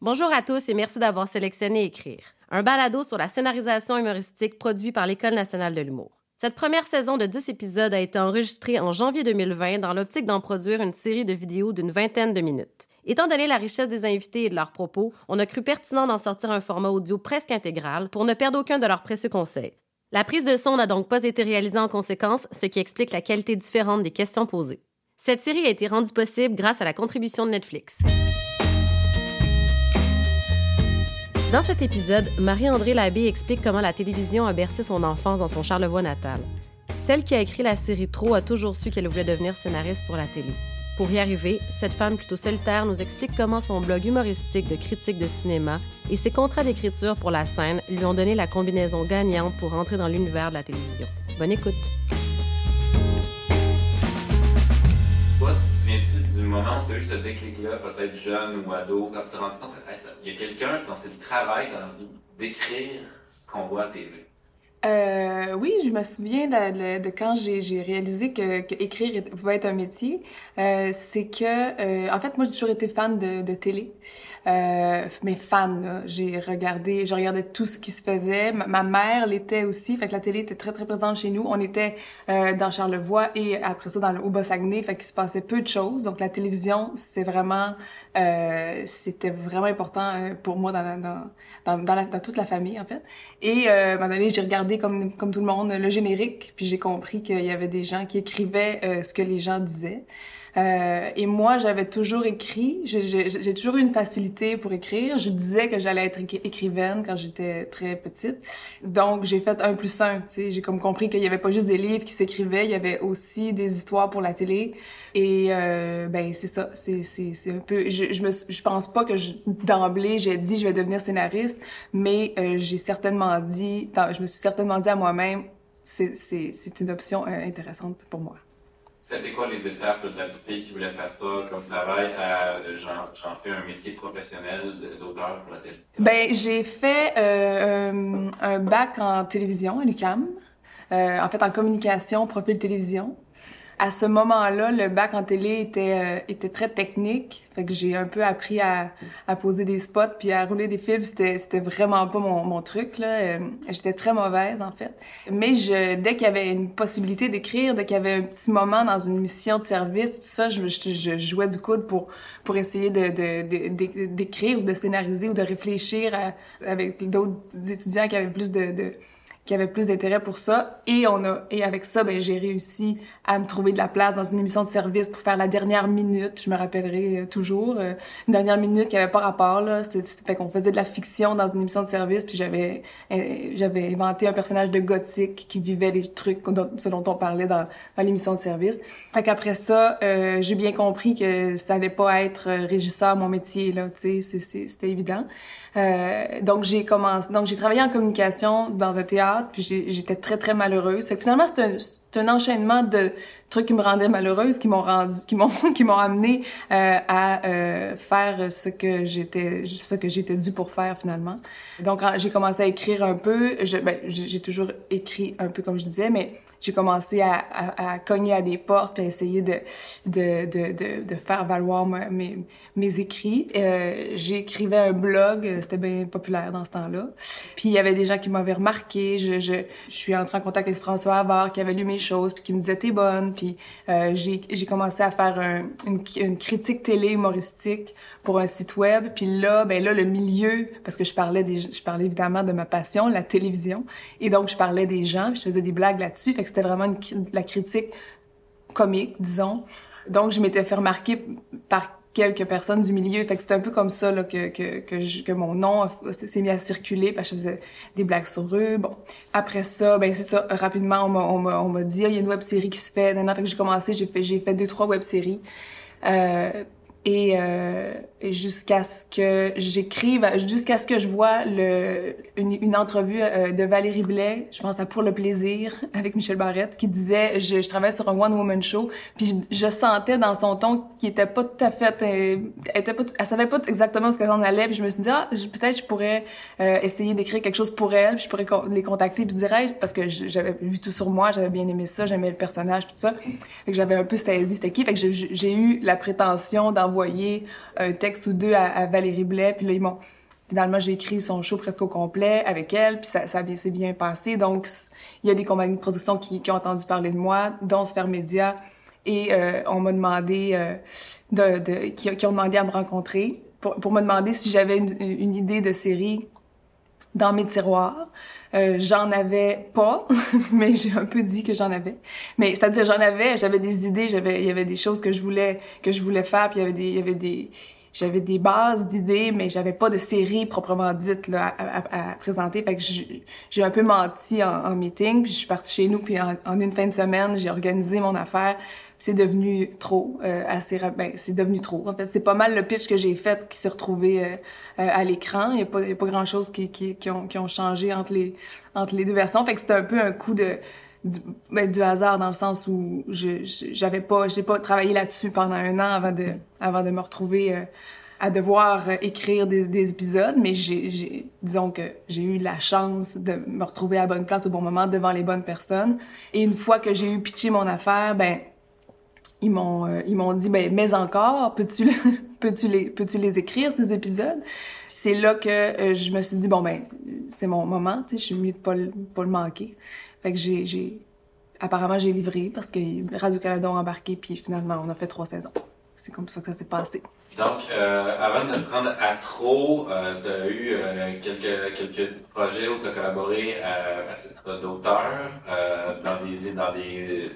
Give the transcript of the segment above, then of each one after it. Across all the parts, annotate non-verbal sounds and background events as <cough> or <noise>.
Bonjour à tous et merci d'avoir sélectionné Écrire, un balado sur la scénarisation humoristique produit par l'École nationale de l'humour. Cette première saison de 10 épisodes a été enregistrée en janvier 2020 dans l'optique d'en produire une série de vidéos d'une vingtaine de minutes. Étant donné la richesse des invités et de leurs propos, on a cru pertinent d'en sortir un format audio presque intégral pour ne perdre aucun de leurs précieux conseils. La prise de son n'a donc pas été réalisée en conséquence, ce qui explique la qualité différente des questions posées. Cette série a été rendue possible grâce à la contribution de Netflix. Dans cet épisode, Marie-André Labbé explique comment la télévision a bercé son enfance dans son Charlevoix natal. Celle qui a écrit la série Trop a toujours su qu'elle voulait devenir scénariste pour la télé. Pour y arriver, cette femme plutôt solitaire nous explique comment son blog humoristique de critique de cinéma et ses contrats d'écriture pour la scène lui ont donné la combinaison gagnante pour entrer dans l'univers de la télévision. Bonne écoute! Moment où tu as eu ce déclic-là, peut-être jeune ou ado, quand tu t'es rendu compte qu'il y a quelqu'un dans ce travail, dans l'envie d'écrire ce qu'on voit à TV? Euh, oui, je me souviens de, quand j'ai réalisé que, que, écrire pouvait être un métier. Euh, c'est que, euh, en fait, moi, j'ai toujours été fan de télé. Euh, mais fan, j'ai regardé, je regardais tout ce qui se faisait. Ma, mère l'était aussi, fait que la télé était très très présente chez nous. On était euh, dans Charlevoix et après ça dans le Haut-Bas-Saguenay, fait qu'il se passait peu de choses. Donc la télévision, c'est vraiment, euh, c'était vraiment important euh, pour moi dans, dans, dans, la, dans toute la famille en fait. Et euh, à un moment donné, j'ai regardé comme comme tout le monde le générique, puis j'ai compris qu'il y avait des gens qui écrivaient euh, ce que les gens disaient. Euh, et moi, j'avais toujours écrit. J'ai toujours eu une facilité pour écrire. Je disais que j'allais être écrivaine quand j'étais très petite. Donc, j'ai fait un plus un. J'ai comme compris qu'il y avait pas juste des livres qui s'écrivaient, il y avait aussi des histoires pour la télé. Et euh, ben c'est ça. C'est un peu. Je, je me je pense pas que d'emblée j'ai dit je vais devenir scénariste, mais euh, j'ai certainement dit. Je me suis certainement dit à moi-même c'est une option euh, intéressante pour moi. C'était quoi les étapes de la petite fille qui voulait faire ça comme travail à j'en fais un métier professionnel d'auteur pour la télé? Ben j'ai fait euh, un bac en télévision à l'UQAM, euh, en fait en communication, profil télévision à ce moment-là, le bac en télé était euh, était très technique, fait que j'ai un peu appris à, à poser des spots puis à rouler des films. C'était c'était vraiment pas mon, mon truc là. Euh, j'étais très mauvaise en fait. Mais je dès qu'il y avait une possibilité d'écrire, dès qu'il y avait un petit moment dans une mission de service, tout ça, je, je, jouais du coude pour pour essayer de d'écrire de, de, ou de scénariser ou de réfléchir avec d'autres étudiants qui avaient plus de, de qui avait plus d'intérêt pour ça. Et on a et avec ça ben j'ai réussi à me trouver de la place dans une émission de service pour faire la dernière minute. Je me rappellerai euh, toujours euh, une dernière minute qui avait pas rapport là. C'était fait qu'on faisait de la fiction dans une émission de service puis j'avais euh, j'avais inventé un personnage de gothique qui vivait les trucs dont, dont on parlait dans, dans l'émission de service. Fait qu'après ça j'ai bien compris que ça allait pas être régisseur mon métier là tu sais c'était évident. Donc j'ai commencé donc j'ai travaillé en communication dans un théâtre puis j'étais très, très malheureuse. Finalement, c'est un, un, enchaînement de trucs qui me rendaient malheureuse, qui m'ont rendu, qui m'ont, <laughs> qui m'ont amené euh, à euh, faire ce que j'étais, ce que j'étais due pour faire finalement. Donc, j'ai commencé à écrire un peu. Ben, j'ai toujours écrit un peu comme je disais, mais j'ai commencé à, cogner à des portes puis à essayer de, de, de, de, de faire valoir mes, mes écrits. Euh, J'écrivais un blog, c'était bien populaire dans ce temps-là. Puis il y avait des gens qui m'avaient remarqué. Je, je, je suis entrée en contact avec François Havard qui avait lu mes choses puis qui me disait t'es bonne. Puis euh, j'ai commencé à faire un, une, critique télé humoristique pour un site web. Puis là, ben là, le milieu, parce que je parlais des, je parlais évidemment de ma passion, la télévision. Et donc, je parlais des gens, puis je faisais des blagues là-dessus. Fait que c'était vraiment la critique comique, disons. Donc, je m'étais fait remarquer par quelques personnes du milieu. Fait que c'était un peu comme ça là, que, que, que, mon nom s'est mis à circuler parce que je faisais des blagues sur eux. Bon, après ça, ben c'est ça, rapidement, on m'a, dit, ah, il y a une web série qui se fait. Fait que j'ai commencé, j'ai fait, j'ai fait deux, trois web séries. Euh, et, euh, jusqu'à ce que j'écrive, jusqu'à ce que je vois le, une, une entrevue euh, de Valérie Blais, je pense à Pour le plaisir, <laughs> avec Michel Barrette, qui disait, je, je travaille sur un one-woman show, puis je, sentais dans son ton qu'il était pas tout à fait, elle, était pas, elle savait pas exactement ce qu'elle en allait, puis je me suis dit, ah, peut-être je pourrais euh, essayer d'écrire quelque chose pour elle, puis je pourrais les contacter, puis dire, parce que j'avais vu tout sur moi, j'avais bien aimé ça, j'aimais le personnage, tout ça, fait que j'avais un peu saisi cette équipe, fait que j'ai eu la prétention d'en envoyé un texte ou deux à, Valérie Blais, puis là, ils m'ont... Finalement, j'ai écrit son show presque au complet avec elle, puis ça, ça s'est bien passé. Donc, il y a des compagnies de production qui, ont entendu parler de moi, dont Sphère Média, et euh, on m'a demandé euh, qui, ont demandé à me rencontrer pour, pour me demander si j'avais une, idée de série dans mes tiroirs. Euh, j'en avais pas, <laughs> mais j'ai un peu dit que j'en avais. Mais c'est-à-dire j'en avais, j'avais des idées, j'avais il y avait des choses que je voulais que je voulais faire, puis il y avait des il y avait des j'avais des bases d'idées, mais j'avais pas de série proprement dite là, à, à, présenter. Fait que j'ai un peu menti en, en, meeting, puis je suis partie chez nous, puis en, en une fin de semaine, j'ai organisé mon affaire c'est devenu trop euh, assez ben c'est devenu trop en fait. C'est pas mal le pitch que j'ai fait qui s'est retrouvé euh, euh, à l'écran. Il y a pas y a pas grand chose qui, qui, qui ont qui ont changé entre les entre les deux versions. Fait que c'était un peu un coup de du, ben, du hasard dans le sens où je j'avais pas j'ai pas travaillé là-dessus pendant un an avant de avant de me retrouver euh, à devoir écrire des, des épisodes, mais j'ai, disons que j'ai eu la chance de me retrouver à bonne place au bon moment devant les bonnes personnes. Et une fois que j'ai eu pitché mon affaire, ben ils m'ont euh, ils m'ont dit ben mais encore peux-tu <laughs> peux-tu les peux-tu les écrire ces épisodes? C'est là que euh, je me suis dit bon ben c'est mon moment tu sais je suis mieux de pas le, pas le manquer. Fait que j'ai j'ai apparemment j'ai livré parce que Radio Canada a embarqué puis finalement on a fait trois saisons. C'est comme ça que ça s'est passé. Donc euh, avant de prendre à trop tu as eu quelques quelques projets où tu as collaboré à titre d'auteur dans des dans des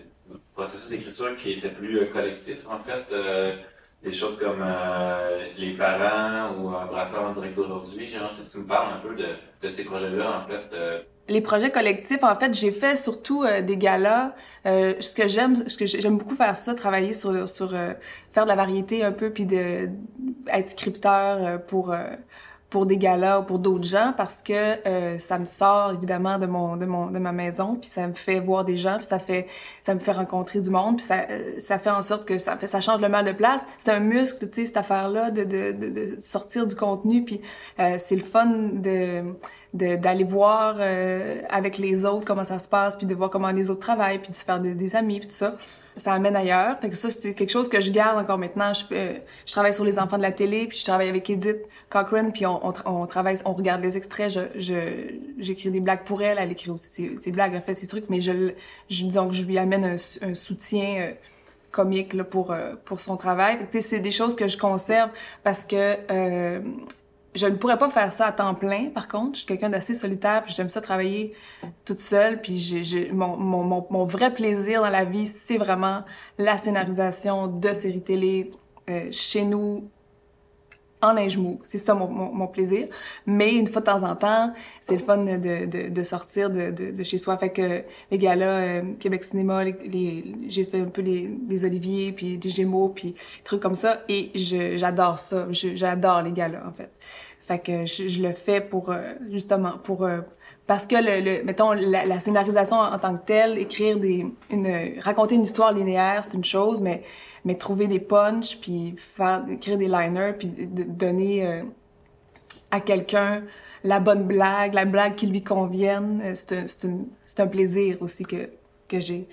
processus d'écriture qui était plus euh, collectif, en fait. Euh, des choses comme euh, les parents ou un brasseur en direct d'aujourd'hui. J'aimerais si tu me parles un peu de, de ces projets-là, en fait. Les projets collectifs, en fait, j'ai fait surtout des galas. ce que j'aime, ce que j'aime beaucoup faire ça, travailler sur sur faire de la variété un peu, puis de être scripteur pour pour des galas ou pour d'autres gens parce que euh, ça me sort évidemment de mon de mon de ma maison puis ça me fait voir des gens puis ça fait ça me fait rencontrer du monde puis ça euh, ça fait en sorte que ça ça change le mal de place. C'est un muscle tu sais cette affaire là de, de, de, de sortir du contenu puis euh, c'est le fun de d'aller voir avec les autres comment ça se passe puis de voir comment les autres travaillent puis de se faire des, des amis puis tout ça ça amène ailleurs. Fait ça, c'est quelque chose que je garde encore maintenant. Je, travaille sur les enfants de la télé, puis je travaille avec Edith Cochrane, puis on, travaille, on regarde les extraits. J'écris des blagues pour elle, elle écrit aussi ses, blagues, elle fait ses trucs, mais je, je lui amène un, soutien euh, comique pour euh, pour son travail. C'est des choses que je conserve parce que euh, je ne pourrais pas faire ça à temps plein, par contre. Je suis quelqu'un d'assez solitaire, puis j'aime ça travailler toute seule. Puis j'ai, mon, vrai plaisir dans la vie, c'est vraiment la scénarisation de séries télé euh, chez nous, en linge mou. C'est ça mon, mon, plaisir. Mais une fois de temps en temps, c'est le fun de, de, de sortir de, de, chez soi. Fait que les gars-là, euh, Québec Cinéma, les, j'ai fait un peu les, des Oliviers, puis des Gémeaux, puis trucs comme ça. Et j'adore ça. J'adore les gars-là, en fait. Fait que je, je le fais pour, euh, justement, pour... Euh, parce que le, le mettons la, scénarisation en, tant que telle, écrire des une raconter une histoire linéaire, c'est une chose, mais mais trouver des punchs puis faire écrire des liners puis donner euh, à quelqu'un la bonne blague, la blague qui lui convienne, euh, c'est un, c'est un, plaisir aussi que que j'ai.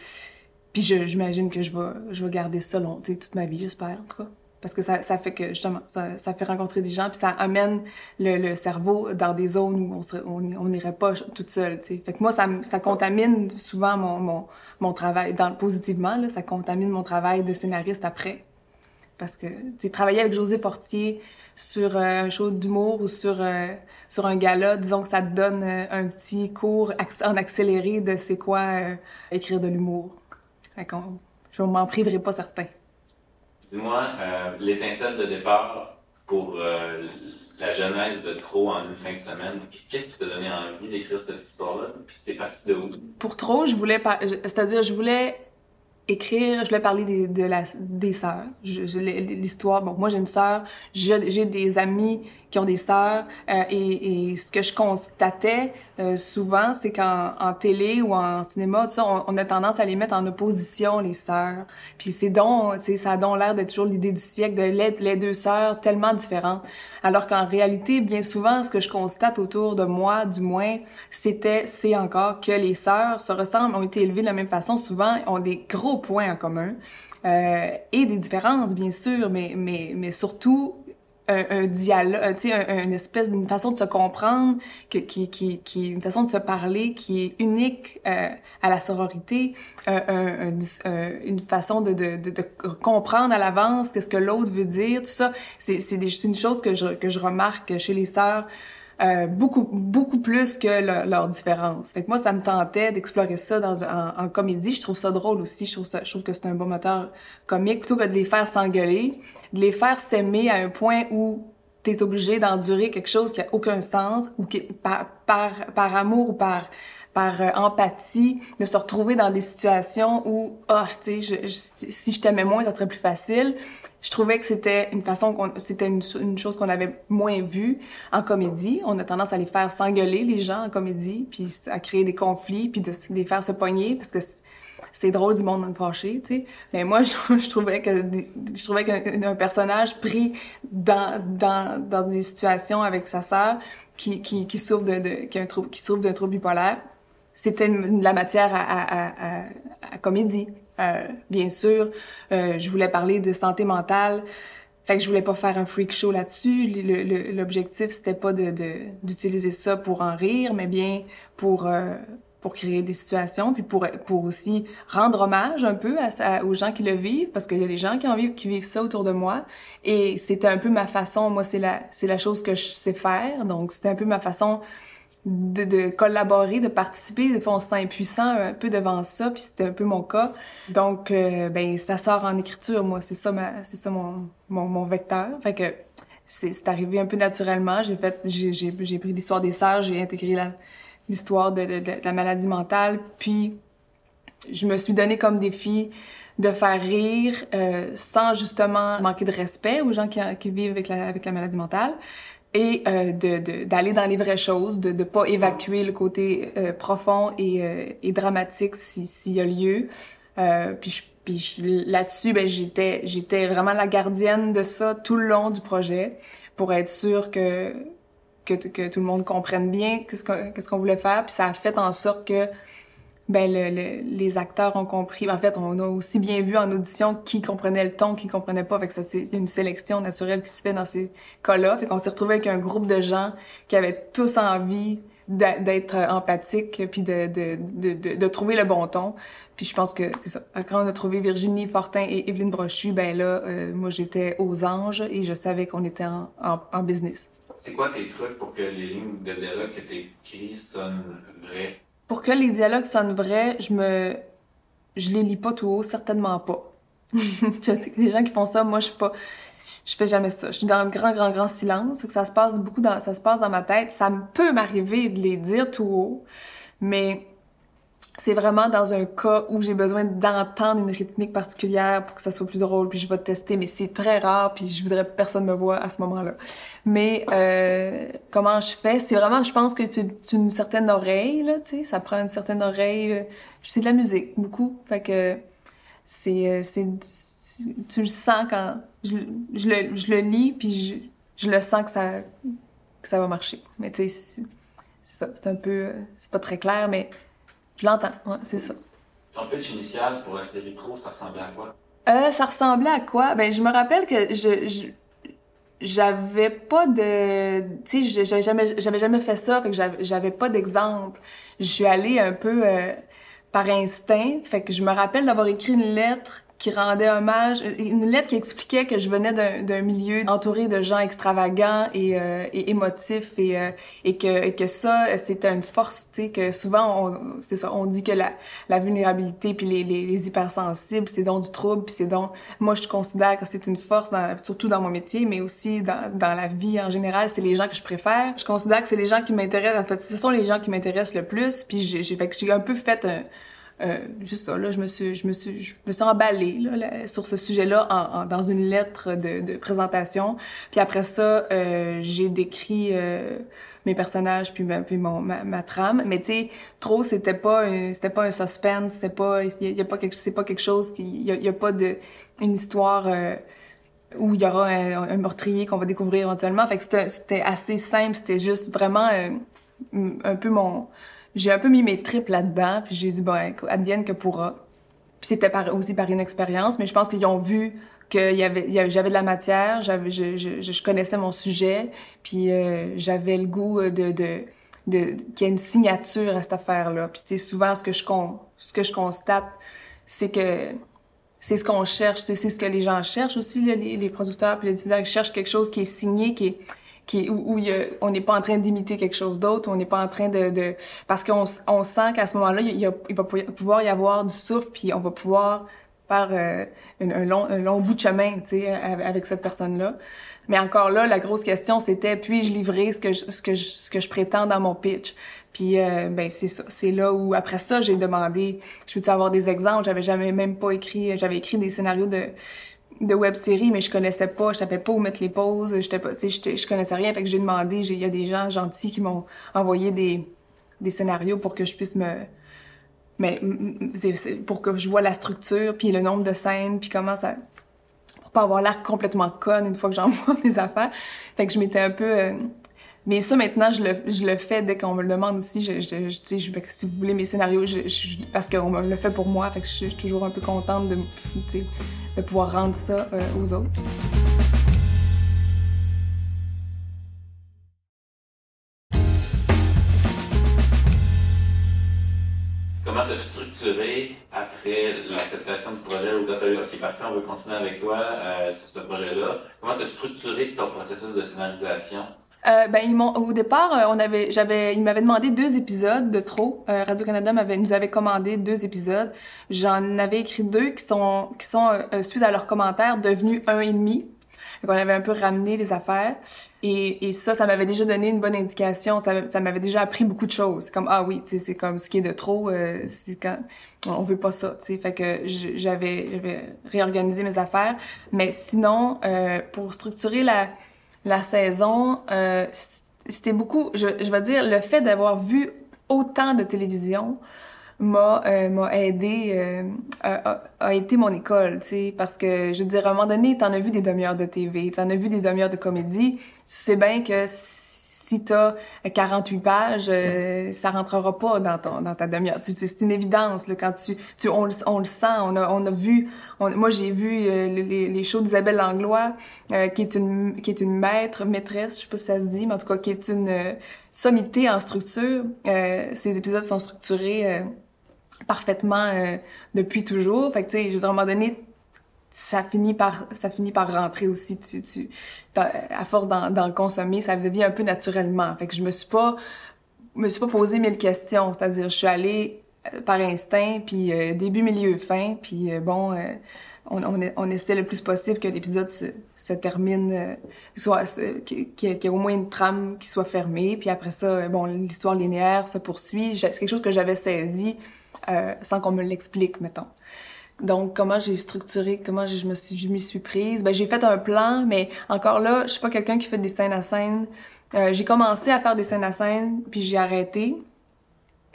Puis j'imagine que je vais je vais garder ça long, toute ma vie, j'espère en parce que ça, fait que justement ça, fait rencontrer des gens puis ça amène le, cerveau dans des zones où on n'irait pas toute seule tu sais. Fait que moi ça contamine souvent mon travail dans positivement ça contamine mon travail de scénariste après. Parce que tu sais travailler avec José Fortier sur euh, un show d'humour ou sur euh, sur un gala disons que ça te donne euh, un petit cours en accéléré de c'est quoi écrire de l'humour. Je m'en priverai pas certain Dis-moi, euh, l'étincelle de départ pour euh, la genèse de Trop en une fin de semaine, qu'est-ce qui t'a donné envie d'écrire cette histoire-là? Puis c'est parti de où? Pour Trop, je voulais... C'est-à-dire, je voulais écrire, je voulais parler des, de la, des sœurs. L'histoire, bon, moi j'ai une sœur, j'ai des amis qui ont des sœurs. Euh, et, et, ce que je constatais euh, souvent, c'est qu'en en télé ou en cinéma, tout ça, on, on, a tendance à les mettre en opposition, les sœurs. Puis c'est donc, ça a donc l'air d'être toujours l'idée du siècle de les, les deux sœurs tellement différentes. Alors qu'en réalité, bien souvent, ce que je constate autour de moi, du moins, c'était, c'est encore que les sœurs se ressemblent, ont été élevées de la même façon, souvent ont des gros points en commun. Euh, et des différences, bien sûr, mais, mais, mais surtout un, un dialogue, tu sais, un, une espèce d'une façon de se comprendre, qui, qui, qui, une façon de se parler qui est unique euh, à la sororité, euh, un, un, une façon de, de, de, de comprendre à l'avance qu'est-ce que l'autre veut dire, tout ça, c'est une chose que je, que je remarque chez les sœurs. Euh, beaucoup beaucoup plus que leurs leur différences. Fait que moi, ça me tentait d'explorer ça dans en, en, comédie. Je trouve ça drôle aussi. Je trouve ça, je trouve que c'est un bon moteur comique plutôt que de les faire s'engueuler, de les faire s'aimer à un point où t'es obligé d'endurer quelque chose qui a aucun sens ou qui par par, par amour ou par par euh, empathie, de se retrouver dans des situations où, oh, tu sais, si je t'aimais moins, ça serait plus facile je trouvais que c'était une façon c'était une, chose qu'on avait moins vue en comédie. On a tendance à les faire s'engueuler les gens en comédie puis à créer des conflits puis de les faire se pogner parce que c'est drôle du monde fâché tu sais. Mais moi <laughs> je, trouvais que je trouvais qu'un personnage pris dans dans dans des situations avec sa sœur qui qui qui souffre de, de qui a un trouble qui souffre d'un trouble bipolaire c'était la matière à comédie euh, bien sûr, euh, je voulais parler de santé mentale. Fait que je voulais pas faire un freak show là-dessus. L'objectif, c'était pas de d'utiliser ça pour en rire, mais bien pour euh, pour créer des situations, puis pour pour aussi rendre hommage un peu à, aux gens qui le vivent, parce qu'il y a des gens qui en vivent qui vivent ça autour de moi. Et c'était un peu ma façon. Moi, c'est la c'est la chose que je sais faire. Donc c'était un peu ma façon de, de, collaborer, de participer. Des fois, on se sent impuissant un peu devant ça, puis c'était un peu mon cas. Donc, euh, ben, ça sort en écriture, moi. C'est ça, c'est ça mon, mon, vecteur. Fait que c'est, arrivé un peu naturellement. J'ai fait, j'ai, pris l'histoire des sœurs, j'ai intégré l'histoire de, la maladie mentale, puis je me suis donné comme défi de faire rire euh, sans justement manquer de respect aux gens qui, qui vivent avec la, avec la maladie mentale et euh, de d'aller dans les vraies choses, de ne pas évacuer le côté euh, profond et, euh, et dramatique s'il si y a lieu. Euh, puis je, puis là-dessus, ben j'étais j'étais vraiment la gardienne de ça tout le long du projet pour être sûre que que, que tout le monde comprenne bien qu'est-ce qu'on qu'est-ce qu'on voulait faire. Puis ça a fait en sorte que ben le, le, les acteurs ont compris. En fait, on a aussi bien vu en audition qui comprenait le ton, qui comprenait pas. Fait que ça, c'est une sélection naturelle qui se fait dans ces cas-là. Fait qu'on s'est retrouvé avec un groupe de gens qui avaient tous envie d'être empathiques puis de, de, de, de, trouver le bon ton. Puis je pense que c'est ça. Quand on a trouvé Virginie Fortin et Evelyne Brochu, ben là, euh, moi j'étais aux anges et je savais qu'on était en, en, en business. C'est quoi tes trucs pour que les lignes de dialogue que tu écris sonnent vraies? Pour que les dialogues sonnent vrais, je me, je les lis pas tout haut, certainement pas. <laughs> je sais que des gens qui font ça, moi je suis pas, je fais jamais ça. Je suis dans le grand, grand, grand silence, que ça se passe beaucoup dans, ça se passe dans ma tête. Ça peut m'arriver de les dire tout haut, mais c'est vraiment dans un cas où j'ai besoin d'entendre une rythmique particulière pour que ça soit plus drôle, puis je vais tester, mais c'est très rare, puis je voudrais que personne me voit à ce moment-là. Mais euh, comment je fais? C'est vraiment, je pense que tu, tu une certaine oreille, là, tu sais, ça prend une certaine oreille. Euh, c'est de la musique, beaucoup, fait que c'est, euh, c'est, tu le sens quand je, je, le, je le lis, puis je, je le sens que ça, que ça va marcher. Mais tu sais, c'est ça, c'est un peu, c'est pas très clair, mais je l'entends, ouais, c'est ça. Ton pitch initial pour la série Trop, ça ressemblait à quoi? Euh, ça ressemblait à quoi? Ben, je me rappelle que je, je j'avais pas de tu sais j'avais jamais j'avais jamais fait ça fait que j'avais pas d'exemple je suis allée un peu euh, par instinct fait que je me rappelle d'avoir écrit une lettre qui rendait hommage, une lettre qui expliquait que je venais d'un milieu entouré de gens extravagants et, euh, et émotifs et, euh, et, que, et que ça, c'était une force, tu sais, que souvent, c'est ça, on dit que la, la vulnérabilité puis les, les, les hypersensibles, c'est donc du trouble puis c'est donc, moi, je considère que c'est une force, dans, surtout dans mon métier, mais aussi dans, dans la vie en général, c'est les gens que je préfère. Je considère que c'est les gens qui m'intéressent, en fait, ce sont les gens qui m'intéressent le plus puis j'ai un peu fait un euh, juste ça, là, je me suis, je me suis, je me suis emballée là, sur ce sujet-là en, dans une lettre de, de, présentation. Puis après ça, euh, j'ai décrit euh, mes personnages puis ma, puis mon, ma, ma trame. Mais tu sais, trop, c'était pas, c'était pas un suspense, c'était pas, il y, a pas quelque, c'est pas quelque chose qui, il y, a, pas de une histoire. Euh, où il y aura un, un meurtrier qu'on va découvrir éventuellement. Fait que c'était assez simple, c'était juste vraiment euh, un peu mon j'ai un peu mis mes tripes là-dedans, puis j'ai dit, bon, advienne que pourra. Puis c'était aussi par une expérience, mais je pense qu'ils ont vu que j'avais de la matière, je, connaissais mon sujet, puis euh, j'avais le goût de, de, de qu'il y ait une signature à cette affaire-là. Puis c'est souvent ce que je constate, c'est que c'est ce qu'on cherche, c'est ce que les gens cherchent aussi, les, les producteurs puis les utilisateurs cherchent quelque chose qui est signé, qui est où, on n'est pas en train d'imiter quelque chose d'autre, on n'est pas en train de... parce qu'on on sent qu'à ce moment-là, il, il, va pouvoir y avoir du souffle, puis on va pouvoir faire euh, un, long, un bout de chemin, avec cette personne-là. Mais encore là, la grosse question, c'était puis-je livrer ce que je, ce que je, ce que prétends dans mon pitch? Puis euh, ben c'est c'est là où après ça, j'ai demandé, je peux-tu avoir des exemples? J'avais jamais même pas écrit, j'avais écrit des scénarios de de web-série, mais je connaissais pas, je savais pas où mettre les pauses, j'étais pas, je connaissais rien, fait que j'ai demandé, il y a des gens gentils qui m'ont envoyé des, scénarios pour que je puisse me, mais pour que je vois la structure, puis le nombre de scènes, puis comment ça, pour pas avoir l'air complètement conne une fois que j'envoie <laughs> mes affaires. Fait que je m'étais un peu, euh, mais ça, maintenant, je le, je le fais dès qu'on me le demande aussi. Je, je, si vous voulez mes scénarios, parce qu'on me le fait pour moi, je, suis toujours un peu contente de, de pouvoir rendre ça euh, aux autres. Comment tu as structuré après l'acceptation du projet où tu as eu OK, parfait, on veut continuer avec toi euh, sur ce projet-là? Comment tu as structuré ton processus de scénarisation? Euh, ben ils au départ euh, on avait j'avais ils m'avaient demandé deux épisodes de trop. Euh, Radio Canada m'avait nous avait commandé deux épisodes. J'en avais écrit deux qui sont qui sont euh, suite à leurs commentaires devenus un et demi. Donc on avait un peu ramené les affaires. Et, et ça ça m'avait déjà donné une bonne indication. Ça, ça m'avait déjà appris beaucoup de choses. Comme ah oui c'est comme ce qui est de trop c'est quand on veut pas ça tu fait que j'avais j'avais réorganisé mes affaires. Mais sinon pour structurer la la saison, euh, c'était beaucoup, je, je vais dire, le fait d'avoir vu autant de télévision m'a euh, aidé, euh, a, été mon école, tu sais, parce que je veux dire, à un moment donné, t'en as vu des demi-heures de TV, t'en as vu des demi-heures de comédie, tu sais bien que t'as 48 pages, euh, ça rentrera pas dans ton dans ta demi-heure. C'est une évidence là, quand tu, tu on, on, le sent. On a on a vu. moi j'ai vu euh, les, les shows d'Isabelle Langlois, euh, qui est une qui est une maître maîtresse, je sais pas si ça se dit, mais en tout cas qui est une sommité en structure. ces épisodes sont structurés parfaitement depuis toujours. Fait que tu sais, je veux dire, à un moment donné ça finit par ça finit par rentrer aussi. Tu tu à force d'en consommer ça devient un peu naturellement. Fait que je me suis pas me suis pas posé mille questions. C'est-à-dire je suis allée euh, par instinct puis euh, début milieu fin puis euh, bon on, on, on, essaie le plus possible que l'épisode se, termine soit qu'il y, ait au moins une trame qui soit fermée. Puis après ça bon l'histoire linéaire se poursuit. C'est quelque chose que j'avais saisi sans qu'on me l'explique mettons donc, comment j'ai structuré, comment je me suis, je m'y suis prise? Ben, j'ai fait un plan, mais encore là, je suis pas quelqu'un qui fait des scènes à scène. Euh, j'ai commencé à faire des scènes à scène, puis j'ai arrêté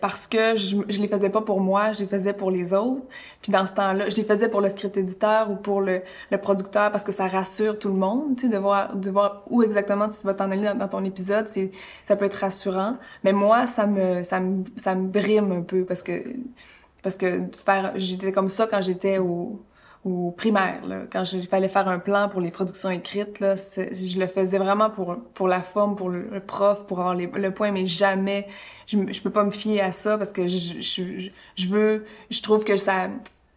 parce que je, je les faisais pas pour moi, je les faisais pour les autres. Puis dans ce temps-là, je les faisais pour le script éditeur ou pour le, le producteur parce que ça rassure tout le monde, tu sais, de voir, de voir où exactement tu vas t'en aller dans, ton épisode, c'est, ça peut être rassurant. Mais moi, ça me, ça me, ça me brime un peu parce que parce que faire, j'étais comme ça quand j'étais au, au primaire. Là. Quand il fallait faire un plan pour les productions écrites, là, je le faisais vraiment pour pour la forme, pour le, prof, pour avoir les, le point, mais jamais je, je peux pas me fier à ça parce que je, je, je veux, je trouve que ça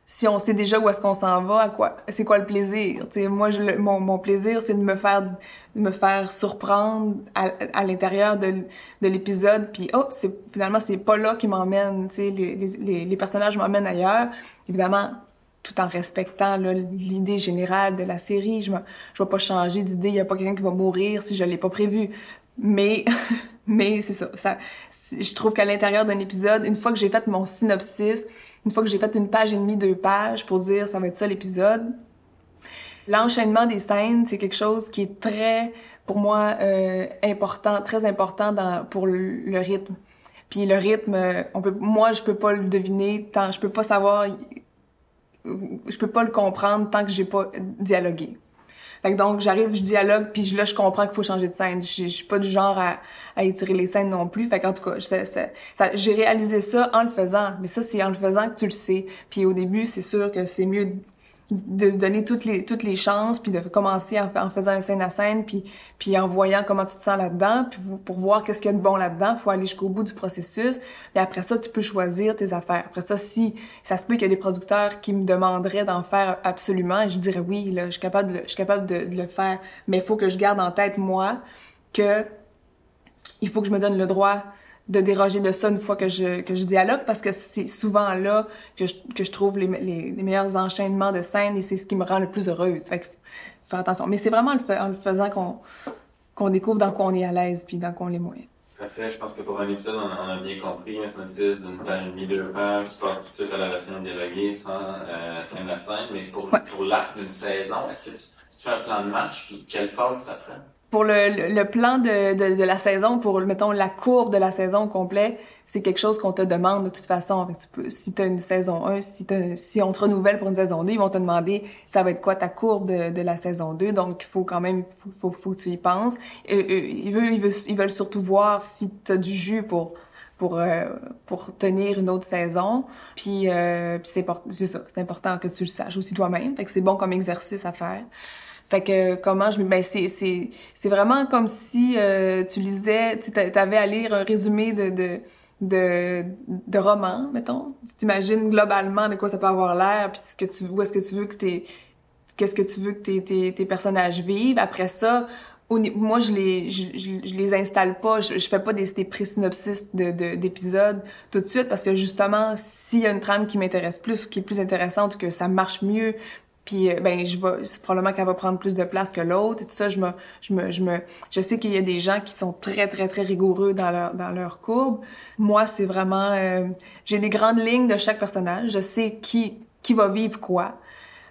si on sait déjà où est-ce qu'on s'en va, à quoi, c'est quoi le plaisir sais, Moi, mon, mon plaisir, c'est de me faire, de me faire surprendre à, à l'intérieur de, de l'épisode, puis oh, c'est finalement c'est pas là qui m'emmène. Les, les, les personnages m'emmènent ailleurs, évidemment, tout en respectant l'idée générale de la série. Je ne je vais pas changer d'idée. Il y a pas quelqu'un qui va mourir si je l'ai pas prévu. Mais <laughs> Mais c'est ça, ça je trouve qu'à l'intérieur d'un épisode, une fois que j'ai fait mon synopsis, une fois que j'ai fait une page et demie, deux pages pour dire ça va être ça l'épisode, l'enchaînement des scènes, c'est quelque chose qui est très, pour moi, euh, important, très important pour le, rythme. Puis le rythme, peut, moi, je peux pas le deviner tant, je peux pas savoir, je peux pas le comprendre tant que j'ai pas dialogué. Fait que donc, j'arrive, je dialogue, puis là, je comprends qu'il faut changer de scène. Je, suis pas du genre à, à étirer les scènes non plus. Fait qu'en tout cas, j'ai réalisé ça en le faisant. Mais ça, c'est en le faisant que tu le sais. Puis au début, c'est sûr que c'est mieux de donner toutes les toutes les chances puis de commencer en, faisant un scène à scène puis puis en voyant comment tu te sens là-dedans puis pour voir qu'est-ce qu'il y a de bon là-dedans faut aller jusqu'au bout du processus. Et après ça tu peux choisir tes affaires. Après ça si ça se peut qu'il y a des producteurs qui me demanderaient d'en faire absolument et je dirais oui là je suis capable de, je suis capable de, de le faire mais il faut que je garde en tête moi que il faut que je me donne le droit de déroger de ça une fois que je, que je dialogue parce que c'est souvent là que je, que je trouve les, les, les, meilleurs enchaînements de scènes et c'est ce qui me rend le plus heureuse. Fait que, faire attention. Mais c'est vraiment en le, faisant qu'on qu'on découvre dans quoi on est à l'aise puis dans quoi on est moins. Parfait. Je pense que pour un épisode, on, a bien compris. Un synopsis d'une page et demie, deux pages. Tu passes tout de suite à la version dialoguée sans euh, scène à scène. Mais pour, pour l'arc d'une saison, est-ce que tu, tu, fais un plan de match puis quelle forme ça prend? Pour le, le plan de, de, de, la saison, pour, mettons, la courbe de la saison au complet, c'est quelque chose qu'on te demande de toute façon. tu peux, si tu as une saison 1, si, si on te renouvelle pour une saison 2, ils vont te demander ça va être quoi ta courbe de, de la saison 2. Donc, il faut quand même, faut, faut, faut, que tu y penses. Et, ils, veulent, ils, veulent, ils veulent surtout voir si tu as du jus pour pour euh, pour tenir une autre saison. Puis, euh, puis c'est ça, c'est important que tu le saches aussi toi-même. Fait que c'est bon comme exercice à faire. Fait que comment je ben c'est c'est c'est vraiment comme si euh, tu lisais tu avais à lire un résumé de de de, de mettons. Tu t'imagines globalement de quoi ça peut avoir l'air, puis ce que tu où est-ce que tu veux que tes qu'est-ce que tu veux que tes, tes, tes personnages vivent. Après ça, moi je les je, je, les installe pas, je, je fais pas des, des pré-synopsis de, d'épisodes tout de suite parce que justement s'il y a une trame qui m'intéresse plus ou qui est plus intéressante que ça marche mieux puis euh, ben je vais c'est probablement qu'elle va prendre plus de place que l'autre et tout ça. Je me je me je me je sais qu'il y a des gens qui sont très très très rigoureux dans leur dans leur courbe. Moi c'est vraiment euh, j'ai des grandes lignes de chaque personnage. Je sais qui qui va vivre quoi.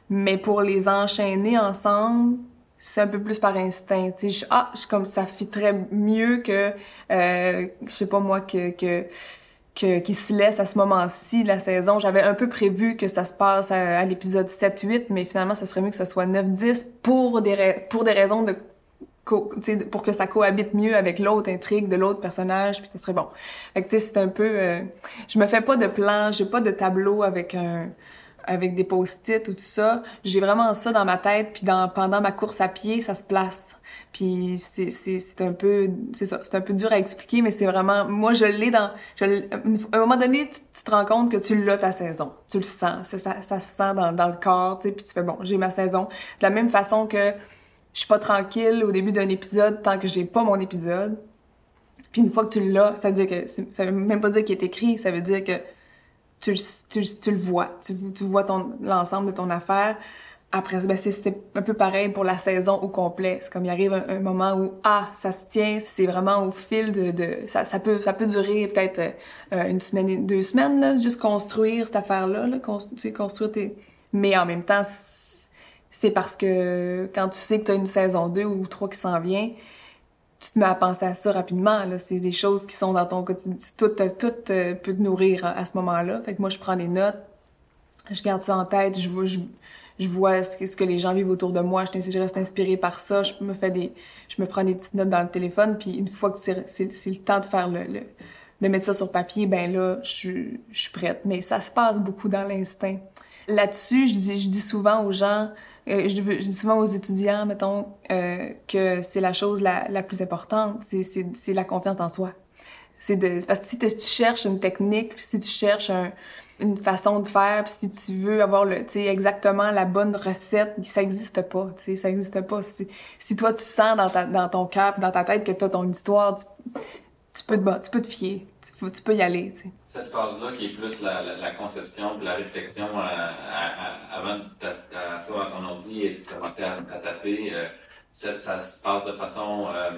Mais pour les enchaîner ensemble c'est un peu plus par instinct. Tu sais ah je comme ça très mieux que euh, je sais pas moi que que qui se laisse à ce moment-ci de la saison. J'avais un peu prévu que ça se passe à, l'épisode 7-8, mais finalement, ça serait mieux que ça soit 9-10 pour des, pour des raisons de pour que ça cohabite mieux avec l'autre intrigue de l'autre personnage, puis ça serait bon. Fait que tu sais, c'est un peu... Euh, je me fais pas de plan, j'ai pas de tableau avec un avec des post-it ou tout ça. J'ai vraiment ça dans ma tête, puis dans pendant ma course à pied, ça se place. Puis c'est un peu c'est ça, c'est un peu dur à expliquer mais c'est vraiment moi je l'ai dans je, à un moment donné tu, te rends compte que tu l'as ta saison. Tu le sens, ça, ça, ça se sent dans, dans le corps, tu sais, puis tu fais bon, j'ai ma saison de la même façon que je suis pas tranquille au début d'un épisode tant que j'ai pas mon épisode. Puis une fois que tu l'as, ça veut dire que ça veut même pas dire qu'il est écrit, ça veut dire que tu, tu, tu le vois, tu, tu vois l'ensemble de ton affaire. Après, ben c'est un peu pareil pour la saison au complet. C'est comme il arrive un, moment où ah ça se tient, c'est vraiment au fil de, de ça, ça peut ça peut durer peut-être euh, une semaine, deux semaines là, juste construire cette affaire là, là sais construire tes. Mais en même temps, c'est parce que quand tu sais que tu as une saison 2 ou 3 qui s'en vient, tu te mets à penser à ça rapidement. Là. C'est des choses qui sont dans ton quotidien. Tout, tout euh, peut te nourrir à, ce moment-là. Fait que moi, je prends des notes, je garde ça en tête, je vois, je, vois ce que, les gens vivent autour de moi, je, je reste inspirée par ça, je me fais des, je me prends des petites notes dans le téléphone, puis une fois que c'est, le temps de faire le, le, de mettre ça sur papier, ben là, je, je suis prête. Mais ça se passe beaucoup dans l'instinct. Là-dessus, je dis, je dis souvent aux gens, euh, je, dis souvent aux étudiants, mettons, euh, que c'est la chose la, plus importante, c'est, la confiance en soi. C'est parce que si tu cherches une technique, puis si tu cherches un, une façon de faire, puis si tu veux avoir le, exactement la bonne recette, ça existe pas, tu sais, ça existe pas. Si, toi tu sens dans, ta, dans ton cœur, dans ta tête que tu as ton histoire, tu, peux te, tu peux te fier, tu, tu peux y aller. Cette phase-là qui est plus la, la, conception, la réflexion euh, avant de t'asseoir à ton ordi et de commencer à, taper, euh, ça, ça, se passe de façon euh,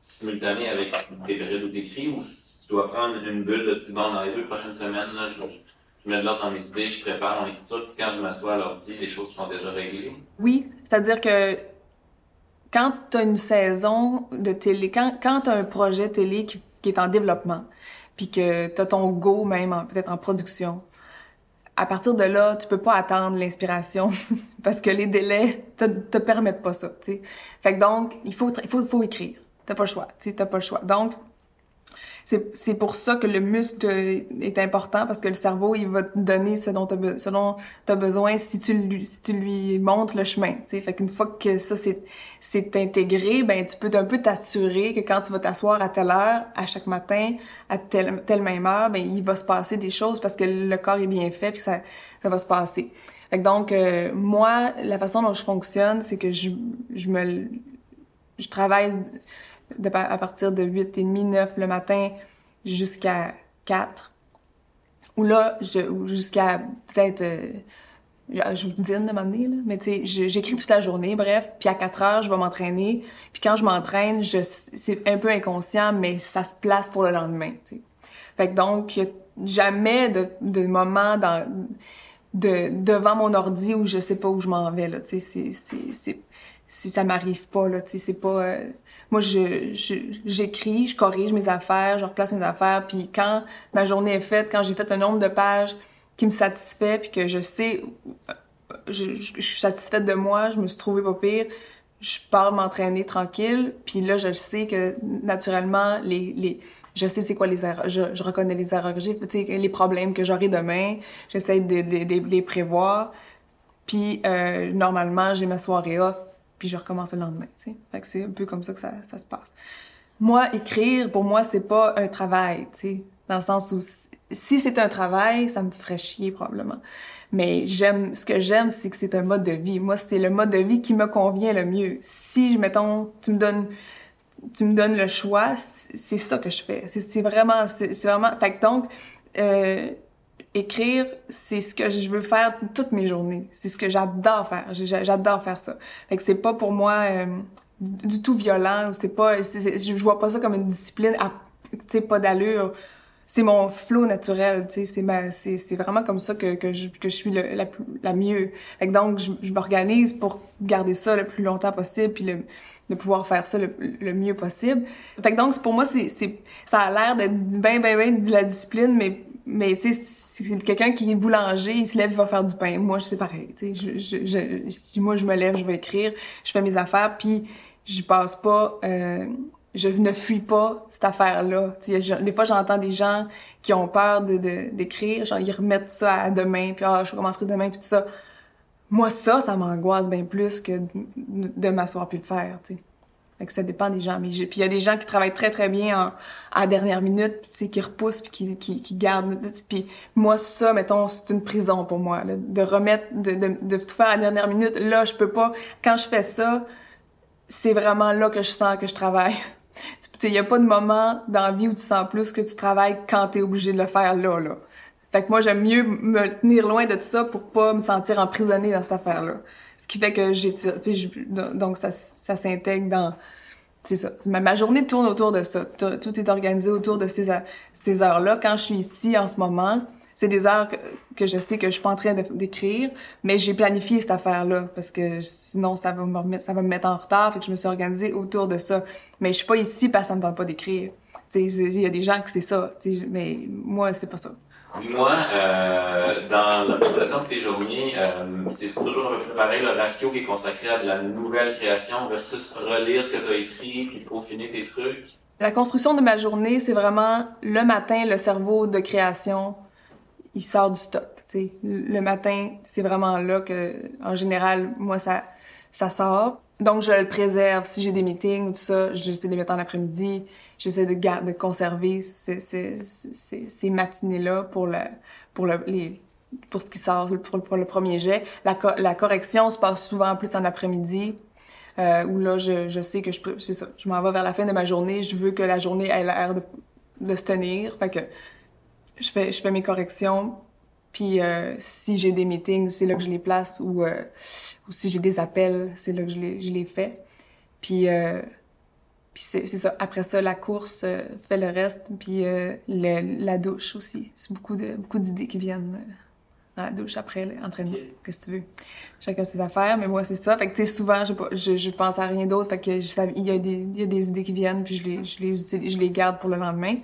simultané avec des périodes où t'écris ou si tu dois prendre une bulle, tu dis bon, dans les deux prochaines semaines, là, je, je mets de l'ordre dans mes idées, je prépare mon écriture, puis quand je m'assois à l'ordi, les choses sont déjà réglées? Oui, c'est-à-dire que quand tu as une saison de télé, quand, quand tu as un projet télé qui, qui est en développement, puis que tu as ton go même peut-être en production, à partir de là, tu peux pas attendre l'inspiration <laughs> parce que les délais te, te permettent pas ça, tu sais. Fait que donc, il faut, il faut, faut écrire. T'as pas le choix, t'as pas le choix. Donc, c'est pour ça que le muscle est important parce que le cerveau, il va te donner ce dont tu as, besoin si tu, lui, montres le chemin. tu. Fait qu'une fois que ça c'est c'est intégré, ben tu peux un peu t'assurer que quand tu vas t'asseoir à telle heure, à chaque matin, à telle, telle même heure, ben il va se passer des choses parce que le corps est bien fait puis ça, ça va se passer. Fait que donc, euh, moi, la façon dont je fonctionne, c'est que je, je me... Je travaille à partir de 8 et demi, 9 le matin jusqu'à 4. Ou là, jusqu'à peut-être... euh, je, vous dîne de m'amener, là. Mais tu sais, j'écris toute la journée, bref. Puis à 4 heures, je vais m'entraîner. Puis quand je m'entraîne, c'est un peu inconscient, mais ça se place pour le lendemain, tu sais. Fait que donc, y a jamais de, moment devant mon ordi où je sais pas où je m'en vais, là. Tu sais, c'est, c'est- ça m'arrive pas, là. Tu sais, c'est pas, euh, moi, je, j'écris, je corrige mes affaires, je replace mes affaires, puis quand ma journée est faite, quand j'ai fait un nombre de pages qui me satisfait, puis que je sais, euh, je, suis satisfaite de moi, je me suis trouvée pas pire, je pars m'entraîner tranquille, puis là, je sais que naturellement, les, les, je sais c'est quoi les erreurs, je, reconnais les erreurs que j'ai, les problèmes que j'aurai demain, j'essaie de, de, de- de les prévoir, puis euh, normalement, j'ai ma soirée off, puis je recommence le lendemain, tu sais. Fait que c'est un peu comme ça que ça, ça se passe. Moi, écrire, pour moi, c'est pas un travail, tu sais, dans le sens où si- c'est un travail, ça me ferait chier probablement. Mais j'aime, ce que j'aime, c'est que c'est un mode de vie. Moi, c'est le mode de vie qui me convient le mieux. Si, mettons, tu me donnes, tu me donnes le choix, c'est ça que je fais. C'est vraiment, c'est vraiment, fait que donc, euh, écrire, c'est ce que je veux faire toutes mes journées. C'est ce que j'adore faire. J'adore faire ça. Fait que c'est pas pour moi euh, du tout violent c'est pas, je vois pas ça comme une discipline, à- tu pas d'allure. C'est mon flow naturel, tu sais, c'est vraiment comme ça que, que je, que je suis le- la, plus- la mieux. Fait que donc, je, je m'organise pour garder ça le plus longtemps possible puis le, de pouvoir faire ça le, le mieux possible. Fait que donc, pour moi, c'est, c'est, ça a l'air d'être ben, ben, ben de la discipline, mais, mais tu sais, c'est quelqu'un qui est boulanger, il se lève, il va faire du pain. Moi, je c'est pareil, tu sais, si moi je me lève, je vais écrire, je fais mes affaires, puis je passe pas, euh, je ne fuis pas cette affaire-là. Tu sais, des fois, j'entends des gens qui ont peur de, d'écrire, genre ils remettent ça à demain, puis ah, je commencerai demain, puis tout ça. Moi, ça, ça m'angoisse bien plus que de, de m'asseoir puis le faire, tu sais. Fait que ça dépend des gens. Mais puis il y a des gens qui travaillent très, très bien en, à dernière minute, tu sais, qui repoussent puis qui, qui, qui gardent. Puis moi, ça, mettons, c'est une prison pour moi, là, de remettre, de, de, de tout faire à dernière minute. Là, je peux pas. Quand je fais ça, c'est vraiment là que je sens que je travaille. <laughs> Tu sais, il y a pas de moment dans la vie où tu sens plus que tu travailles quand t'es obligé de le faire là, là. Fait que moi, j'aime mieux me tenir loin de tout ça pour pas me sentir emprisonnée dans cette affaire-là. Ce qui fait que j'ai, donc ça, ça s'intègre dans, c'est ça. Ma, journée tourne autour de ça. Tout, est organisé autour de ces, ces heures-là. Quand je suis ici en ce moment, c'est des heures que, je sais que je suis pas en train d'écrire, mais j'ai planifié cette affaire-là parce que sinon ça va me ça va me mettre en retard. Fait que je me suis organisée autour de ça. Mais je suis pas ici parce que ça me tente pas sais, il y a des gens que c'est ça. mais moi, c'est pas ça. Dis-moi, euh, dans l'organisation de tes journées, euh, c'est toujours pareil, le ratio qui est consacré à de la nouvelle création versus relire ce que tu as écrit puis peaufiner tes trucs? La construction de ma journée, c'est vraiment le matin, le cerveau de création, il sort du stock. tu sais. Le matin, c'est vraiment là que, en général, moi, ça, ça sort. Donc, je le préserve. Si j'ai des meetings ou tout ça, j'essaie de les mettre en après-midi. J'essaie de, gar- de conserver ces, ces, ces, matinées-là pour, le, pour, le, pour ce qui sort, pour, le premier jet. La, co- la correction se passe souvent plus en après-midi euh, où là, je, je sais que je, je m'en vais vers la fin de ma journée, je veux que la journée ait l'air de, de se tenir, fait que je fais, je fais mes corrections, puis euh, si j'ai des meetings, c'est là que je les place, ou, euh, ou si j'ai des appels, c'est là que je les, je les fais. Puis, euh, Puis c'est ça. Après ça, la course fait le reste. Puis le- la douche aussi. C'est beaucoup de beaucoup d'idées qui viennent dans la douche après l'entraînement. Qu'est-ce que tu veux? Chacun ses affaires, mais moi, c'est ça. Fait que, tu sais, souvent, je, je, je pense à rien d'autre. Fait que il y, a des, il y a des idées qui viennent, puis je les, je les utilise, je les garde pour le lendemain.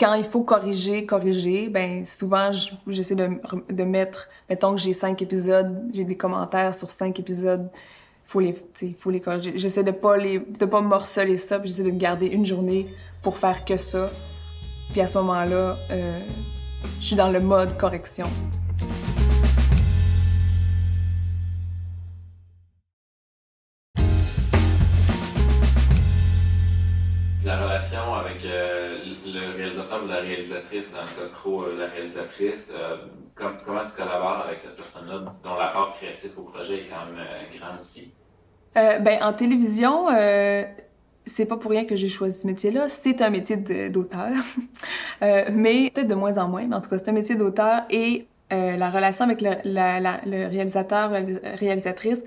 Quand il faut corriger, corriger, ben souvent, je- j'essaie de, de mettre, mettons que j'ai cinq épisodes, j'ai des commentaires sur cinq épisodes, faut les, faut les corriger. J'essaie de pas les, de pas morceler ça, puis j'essaie de me garder une journée pour faire que ça. Puis à ce moment-là, euh, je suis dans le mode correction. La relation avec euh, le réalisateur ou la réalisatrice, dans le cas de Crow, euh, la réalisatrice, euh, com- comment tu collabores avec cette personne-là dont l'apport créatif au projet est quand même grand aussi? Ben, en télévision, c'est pas pour rien que j'ai choisi ce métier-là. C'est un métier d'auteur. <laughs> Mais peut-être de moins en moins, mais en tout cas, c'est un métier d'auteur et la relation avec le, la- la- le réalisateur, réalis- réalisatrice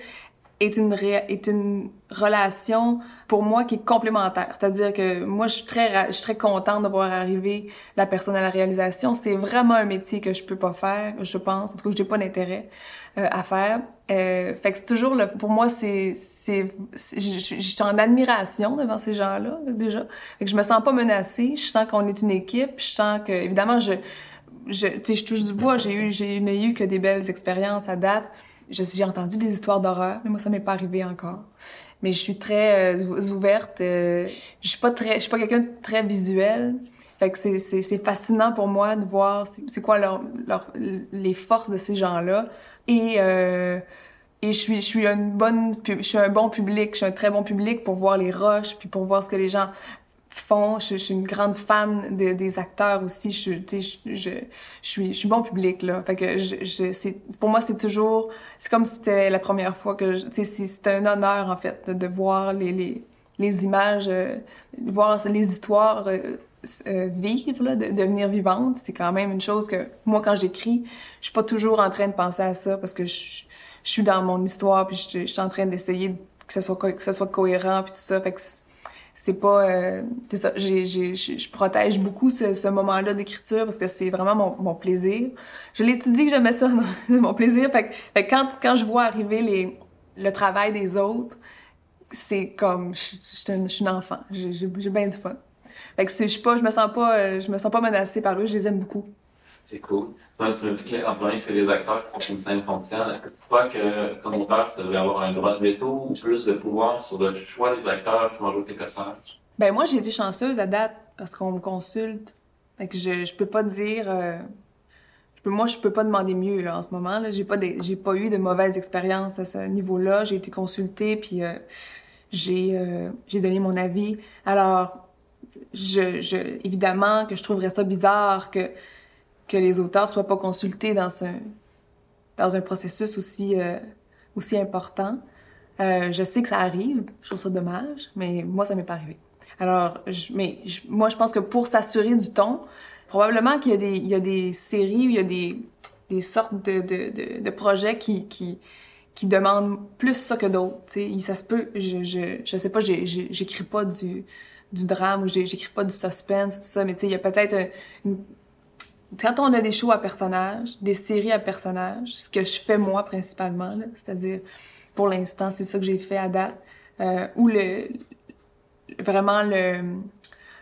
est une, ré- est une relation pour moi qui est complémentaire. C'est-à-dire que moi, je suis très, je suis très contente de voir arriver la personne à la réalisation. C'est vraiment un métier que je peux pas faire, je pense. En tout cas, j'ai pas d'intérêt euh, à faire. Euh, fait que c'est toujours le, pour moi, c'est, c'est, je suis en admiration devant ces gens-là, déjà. Fait que je me sens pas menacée. Je sens qu'on est une équipe. Je sens que, évidemment, je, je, je touche du bois. J'ai eu, j'ai eu que des belles expériences à date. Je- J'ai entendu des histoires d'horreur, mais moi, ça m'est pas arrivé encore. Mais je suis très euh, ouverte. euh, je suis pas très, je suis pas quelqu'un de très visuel. Fait que c'est, fascinant pour moi de voir c'est, quoi leur, leur, les forces de ces gens-là. Et, euh, et je suis, je suis une bonne, je suis un bon public, je suis un très bon public pour voir les rushs, puis pour voir ce que les gens Je, suis une grande fan de- des acteurs aussi. Je, je, je, suis, je suis bon public là. Fait que je, pour moi c'est toujours, c'est comme si c'était la première fois que, tu sais, c'est, c'est un honneur en fait de, voir les, les, les images, euh, voir les histoires euh, euh, vivre, là, de, devenir vivante. C'est quand même une chose que moi quand j'écris, je suis pas toujours en train de penser à ça parce que je, suis dans mon histoire puis je, suis en train d'essayer que ce soit cohérent puis tout ça. Fait que c'est- pas euh, c'est ça je protège beaucoup ce, moment-là d'écriture parce que c'est vraiment mon, plaisir. Je dit que j'aimais ça <laughs> c'est mon plaisir. Fait, que- quand quand je vois arriver les le travail des autres c'est comme je, suis un- enfant. J'ai, bien du fun. Fait que je suis pas je me sens pas euh, je me sens pas menacée par eux je les aime beaucoup C'est cool. Tu me dis que, premier, que c'est les acteurs qui font qu'une scène fonctionne. Est-ce que tu crois que, comme auteur, tu devrais avoir un droit de veto ou plus de pouvoir sur le choix des acteurs qui vont jouer tes personnages? Ben moi j'ai été chanceuse à date parce qu'on me consulte. Fait que je je peux pas dire euh, je peux moi je peux pas demander mieux là en ce moment j'ai pas des- j'ai pas eu de mauvaises expériences à ce niveau-là, j'ai été consultée puis euh, j'ai euh, j'ai donné mon avis. Alors je je évidemment que je trouverais ça bizarre que que les auteurs soient pas consultés dans ce dans un processus aussi euh, aussi important. Euh, je sais que ça arrive, je trouve ça dommage, mais moi, ça m'est pas arrivé. Alors, mais moi, je pense que pour s'assurer du ton, probablement qu'il y a des, il y a des séries il y a des, des sortes de, de, de, projets qui, qui, qui demandent plus ça que d'autres. Ça se peut, je, je, je sais pas, j'écris pas du, du drame ou j'écris pas du suspense, tout ça, mais il y a peut-être un- une, quand on a des shows à personnages, des séries à personnages, ce que je fais moi principalement, c'est-à-dire, pour l'instant, c'est ça que j'ai fait à date, euh, où le, vraiment le,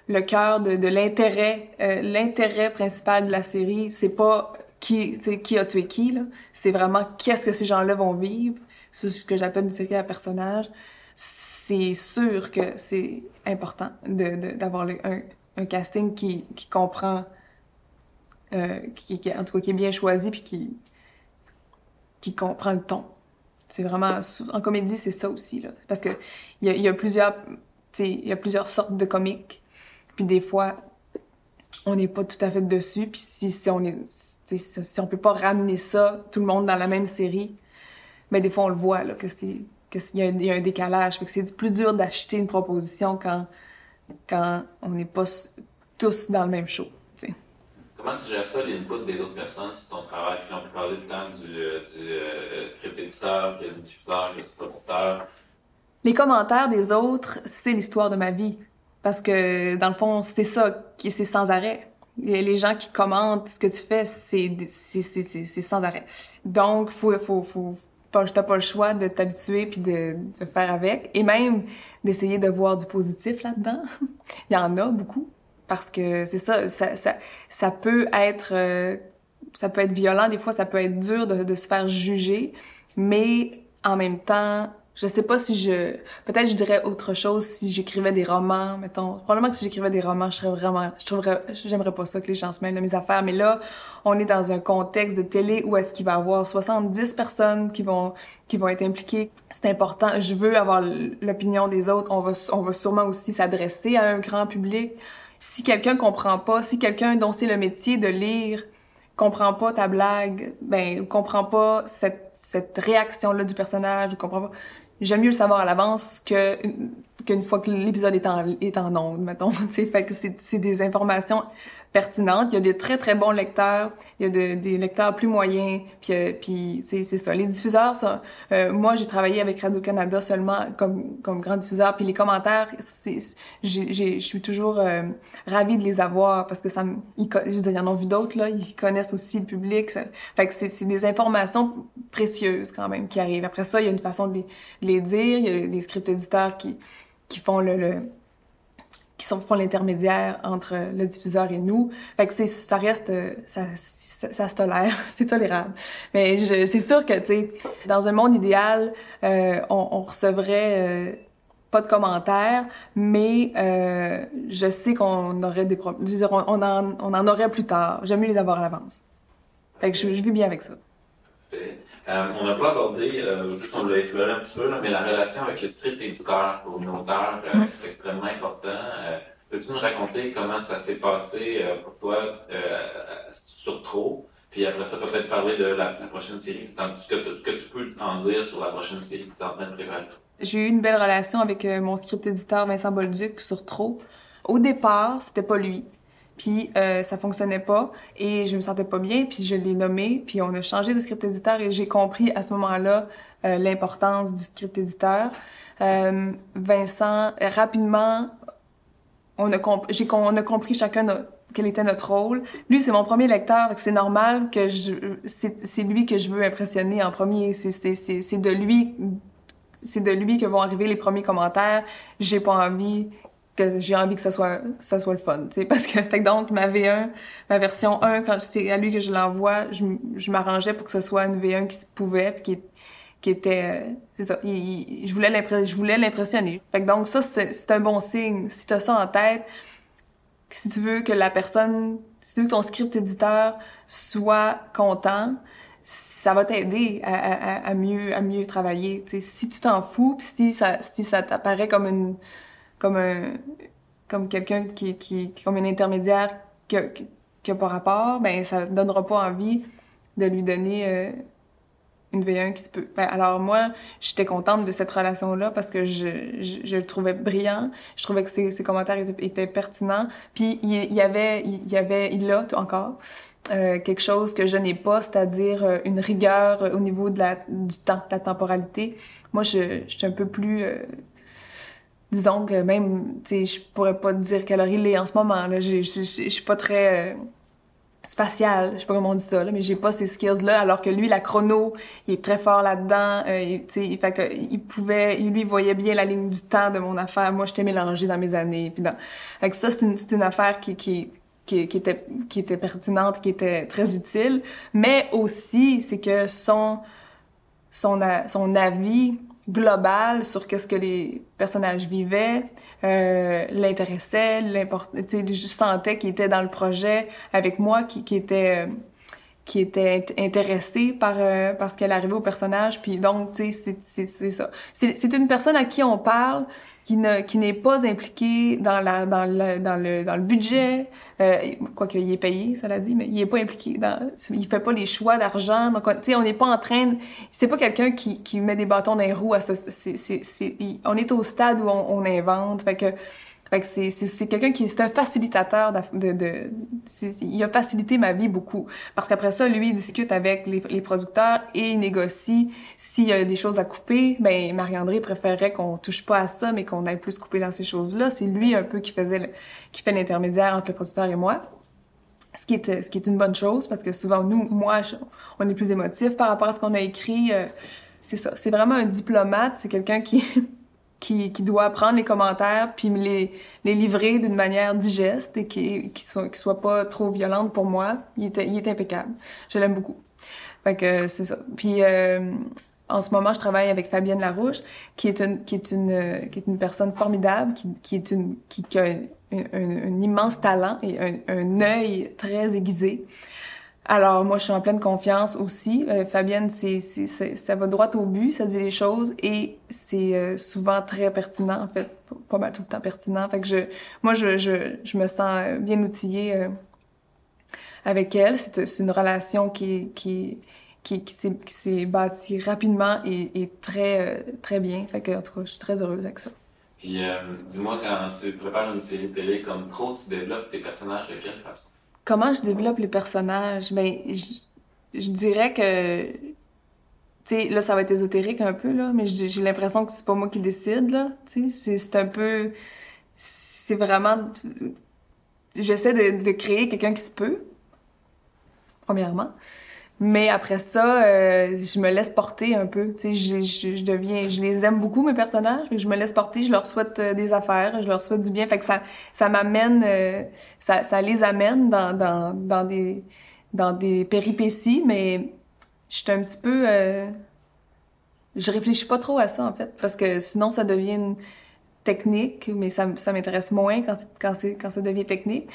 le cœur de, de l'intérêt, euh, l'intérêt principal de la série, c'est pas qui, qui a tué qui. C'est vraiment qu'est-ce que ces gens-là vont vivre. C'est ce que j'appelle une série à personnages. C'est sûr que c'est important de, de- d'avoir le- un, un casting qui, qui comprend, euh, qui, qui- en tout cas, qui est bien choisi puis qui, qui comprend le ton. C'est vraiment, en comédie, c'est ça aussi, là. Parce que il y y a plusieurs, il y a plusieurs sortes de comiques. Puis des fois, on n'est pas tout à fait dessus. Puis si, si on est, si on peut pas ramener ça, tout le monde dans la même série, mais des fois on le voit là que c'est, que c'est- il y, y a un décalage. Fait que c'est plus dur d'acheter une proposition quand, quand on n'est pas tous dans le même show. Comment tu gères ça, l'input des autres personnes sur ton travail? Puis on peut parler le temps du, euh, euh, script éditeur, du diffuseur, du producteur. Les commentaires des autres, c'est l'histoire de ma vie. Parce que, dans le fond, c'est ça, c'est sans arrêt. Les gens qui commentent ce que tu fais, c'est sans arrêt. Donc faut faut faut pas t'as pas le choix de t'habituer puis de faire avec et même d'essayer de voir du positif là-dedans. <laughs> Il y en a beaucoup parce que c'est ça, ça ça ça peut être euh, ça peut être violent des fois, ça peut être dur de, de se faire juger, mais en même temps je sais pas si je peut-être je dirais autre chose si j'écrivais des romans mettons. Probablement que si j'écrivais des romans je serais vraiment je trouverais j'aimerais pas ça que les gens se mêlent de mes affaires mais là on est dans un contexte de télé où est-ce qu'il va y avoir 70 personnes qui vont qui vont être impliquées. C'est important. Je veux avoir l'opinion des autres. On va on va sûrement aussi s'adresser à un grand public si quelqu'un comprend pas si quelqu'un dont c'est le métier de lire comprend pas ta blague ben comprend pas cette cette réaction là du personnage, comprend pas j'aime mieux le savoir à l'avance que qu'une fois que l'épisode est en est en onde mettons <laughs> fait que c'est des informations pertinentes il y a des très très bons lecteurs. Il y a de, des lecteurs plus moyens. Puis euh, puis c'est ça. Les diffuseurs ça euh, moi j'ai travaillé avec Radio Canada seulement comme comme grand diffuseur. Puis les commentaires je suis toujours euh, ravie de les avoir parce que ça ils, je en ont vu d'autres là. Ils connaissent aussi le public. Ça, fait que c'est des informations précieuses quand même qui arrivent. Après ça il y a une façon de les, de les dire. Il y a les script éditeurs qui qui font le, le qui sont, font l'intermédiaire entre le diffuseur et nous. Fait que ça reste, ça, ça, ça se tolère, <laughs> c'est tolérable. Mais c'est sûr que, tu sais, dans un monde idéal, euh, on, on, recevrait euh, pas de commentaires, mais euh, je sais qu'on aurait des problèmes. On, on, en, on en aurait plus tard. J'aime mieux les avoir à l'avance. Fait que je, je vis bien avec ça. Euh, on n'a pas abordé, euh, juste on l'a effleuré un petit peu, là, mais la relation avec le script éditeur pour une auteur, euh, mm. c'est extrêmement important. Peux-tu nous raconter comment ça s'est passé pour toi sur Trop? Puis après ça, peut-être parler de la, la prochaine série, ce que, que, tu peux en dire sur la prochaine série que tu es en train de préparer. J'ai eu une belle relation avec mon script éditeur Vincent Bolduc sur Trop. Au départ, c'était pas lui puis euh, ça fonctionnait pas et je me sentais pas bien puis je l'ai nommé puis on a changé de script éditeur et j'ai compris à ce moment-là euh, l'importance du script éditeur euh, Vincent rapidement on a j'ai on a compris chacun quel était notre rôle. Lui, c'est mon premier lecteur, c'est normal que je, c'est lui que je veux impressionner en premier. C'est de lui, c'est de lui que vont arriver les premiers commentaires. J'ai pas envie j'ai envie que ça soit ça soit le fun, tu parce que donc ma V1, ma version 1 quand c'est à lui que je l'envoie, je, je m'arrangeais pour que ce soit une V1 qui se pouvait puis qui qui était euh, c'est ça, je voulais je voulais l'impressionner. Fait que donc ça c'est un bon signe si tu as ça en tête si tu veux que la personne si tu veux que ton script éditeur soit content, ça va t'aider à, mieux à mieux travailler. si tu t'en fous, puis si ça si ça t'apparaît comme une comme un comme quelqu'un qui, qui, comme un intermédiaire qui a, qui a pas rapport, ben ça donnera pas envie de lui donner euh, une V1 qui se peut. Ben, alors moi, j'étais contente de cette relation-là parce que je, je, je, le trouvais brillant. Je trouvais que ses, ses commentaires étaient, pertinents. Puis il, y avait, il y avait, il a encore euh, quelque chose que je n'ai pas, c'est-à-dire euh, une rigueur au niveau de la, du temps, de la temporalité. Moi, je, je suis un peu plus euh, disons que même, tu sais, je pourrais pas te dire quelle heure il est en ce moment. Là, je suis pas très euh, spatiale, je sais pas comment on dit ça, là, mais j'ai pas ces skills-là. Alors que lui, la chrono, il est très fort là-dedans. Euh, tu sais, fait que il pouvait, lui, voyait bien la ligne du temps de mon affaire. Moi, j'étais mélangée dans mes années. Puis dans, fait que ça, c'est une, une affaire qui, qui qui, qui, était qui était pertinente, qui était très utile, mais aussi c'est que son son son avis global sur qu'est-ce que les personnages vivaient, euh, l'intéressait, sais, je sentais qu'il était dans le projet avec moi, qui, qui était euh, qui était intéressé par euh, par ce qu'elle arrivait au personnage, puis donc tu sais c'est c'est ça. C'est une personne à qui on parle qui ne qui n'est pas impliqué dans la dans le dans le dans le budget. Euh, quoi qu'il est payé cela dit mais il est pas impliqué dans il fait pas les choix d'argent. Donc tu sais on n'est pas en train c'est pas quelqu'un qui qui met des bâtons dans les roues à ce c'est c'est on est au stade où on, on invente. Fait que Fait que c'est, quelqu'un qui c'est un facilitateur de, de, il a facilité ma vie beaucoup. Parce qu'après ça lui il discute avec les, les producteurs et il négocie. S'il y a des choses à couper ben Marie-André préférerait qu'on touche pas à ça mais qu'on aille plus couper dans ces choses-là. C'est lui un peu qui faisait qui fait l'intermédiaire entre le producteur et moi. Ce qui est ce qui est une bonne chose parce que souvent nous moi on est plus émotif par rapport à ce qu'on a écrit euh, c'est ça. C'est vraiment un diplomate. C'est quelqu'un qui <laughs> qui, qui doit prendre les commentaires puis me les, les livrer d'une manière digeste et qui, qui, soit, qui soit pas trop violente pour moi. Il est, il est impeccable. Je l'aime beaucoup. Fait que c'est ça. Puis euh, en ce moment, je travaille avec Fabienne Larouche, qui est une, qui est une, qui est une personne formidable, qui, qui est une, qui, qui a un, un, un, immense talent et un, un œil très aiguisé. Alors moi, je suis en pleine confiance aussi. Euh, Fabienne, c'est, ça va droit au but, ça dit les choses et c'est euh, souvent très pertinent, en fait, pas mal tout le temps pertinent. Fait je, moi, je, je, me sens bien outillée euh, avec elle. C'est, une relation qui, qui, qui, qui, s'est, bâtie rapidement et, et très, très bien. Fait en tout cas, je suis très heureuse avec ça. Puis, dis-moi, quand tu prépares une série de télé comme Trop, tu développes tes personnages de quelle façon? Comment je développe les personnages? Ben, je, dirais que... Tu sais, là, ça va être ésotérique un peu, là, mais j'ai l'impression que c'est pas moi qui décide, là. C'est un peu... C'est vraiment... J'essaie de, de créer quelqu'un qui se peut, premièrement. Mais après ça, euh, je me laisse porter un peu. Tu sais, je, je, je, deviens, je les aime beaucoup mes personnages, mais je me laisse porter. Je leur souhaite euh, des affaires, je leur souhaite du bien. Fait que ça, ça m'amène, euh, ça, ça les amène dans, dans, dans des, dans des péripéties. Mais je suis un petit peu, euh, je réfléchis pas trop à ça en fait, parce que sinon ça devient une, technique, mais ça, m'intéresse moins quand, quand, quand ça devient technique.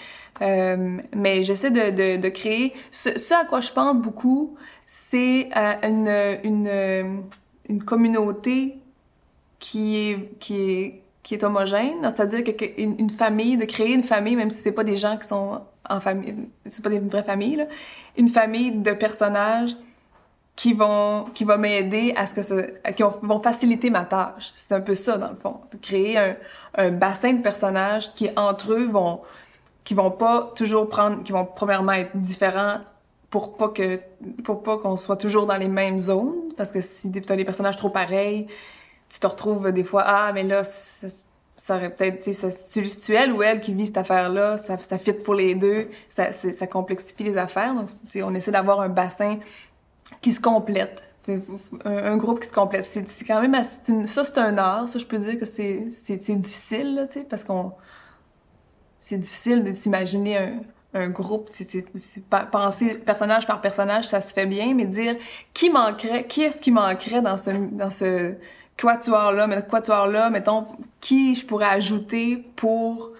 Euh, mais j'essaie de, créer... Ce, à quoi je pense beaucoup, c'est euh, une, communauté qui est, qui est, qui est homogène, c'est-à-dire qu'une une famille, de créer une famille, même si c'est pas des gens qui sont en famille, c'est pas des vraies familles, une famille de personnages qui vont qui va m'aider à ce que ça qui vont faciliter ma tâche. C'est un peu ça dans le fond, créer un, un bassin de personnages qui entre eux vont qui vont pas toujours prendre qui vont premièrement être différents pour pas que pour pas qu'on soit toujours dans les mêmes zones. Parce que si tu as des personnages trop pareils, tu te retrouves des fois ah mais là ça, ça aurait peut-être tu sais c'est elle ou elle qui vit cette affaire là, ça ça fit pour les deux, ça ça complexifie les affaires. Donc on essaie d'avoir un bassin qui se complètent. Un, groupe qui se complète. C'est quand même ça c'est un art. Ça je peux dire que c'est difficile là, parce qu'on c'est difficile de s'imaginer un, un groupe. Penser personnage par personnage, ça se fait bien, mais dire qui manquerait, qui est-ce qui manquerait dans ce dans ce quatuor là, quatuor là, mettons qui je pourrais ajouter pour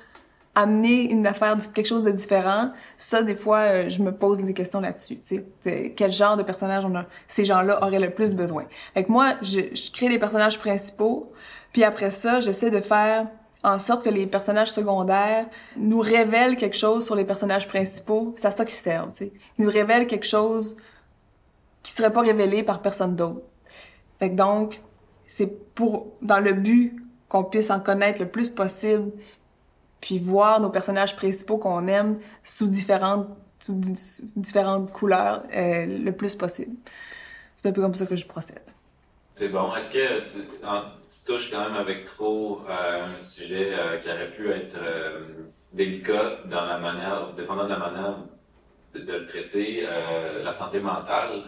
amener une affaire, quelque chose de différent, ça, des fois, euh, je me pose des questions là-dessus. Tu sais, quel genre de personnage on a, ces gens-là auraient le plus besoin. Fait que moi, je, crée les personnages principaux, puis après ça, j'essaie de faire en sorte que les personnages secondaires nous révèlent quelque chose sur les personnages principaux. C'est à ça qu'ils servent, tu sais. Ils nous révèlent quelque chose qui serait pas révélé par personne d'autre. Fait que donc, c'est pour, dans le but qu'on puisse en connaître le plus possible, puis voir nos personnages principaux qu'on aime sous différentes couleurs euh, le plus possible. C'est un peu comme ça que je procède. C'est bon. Est-ce que tu, touches quand même avec trop euh, un sujet euh, qui aurait pu être délicat dans la manière, dépendant de la manière de, le traiter, euh, la santé mentale?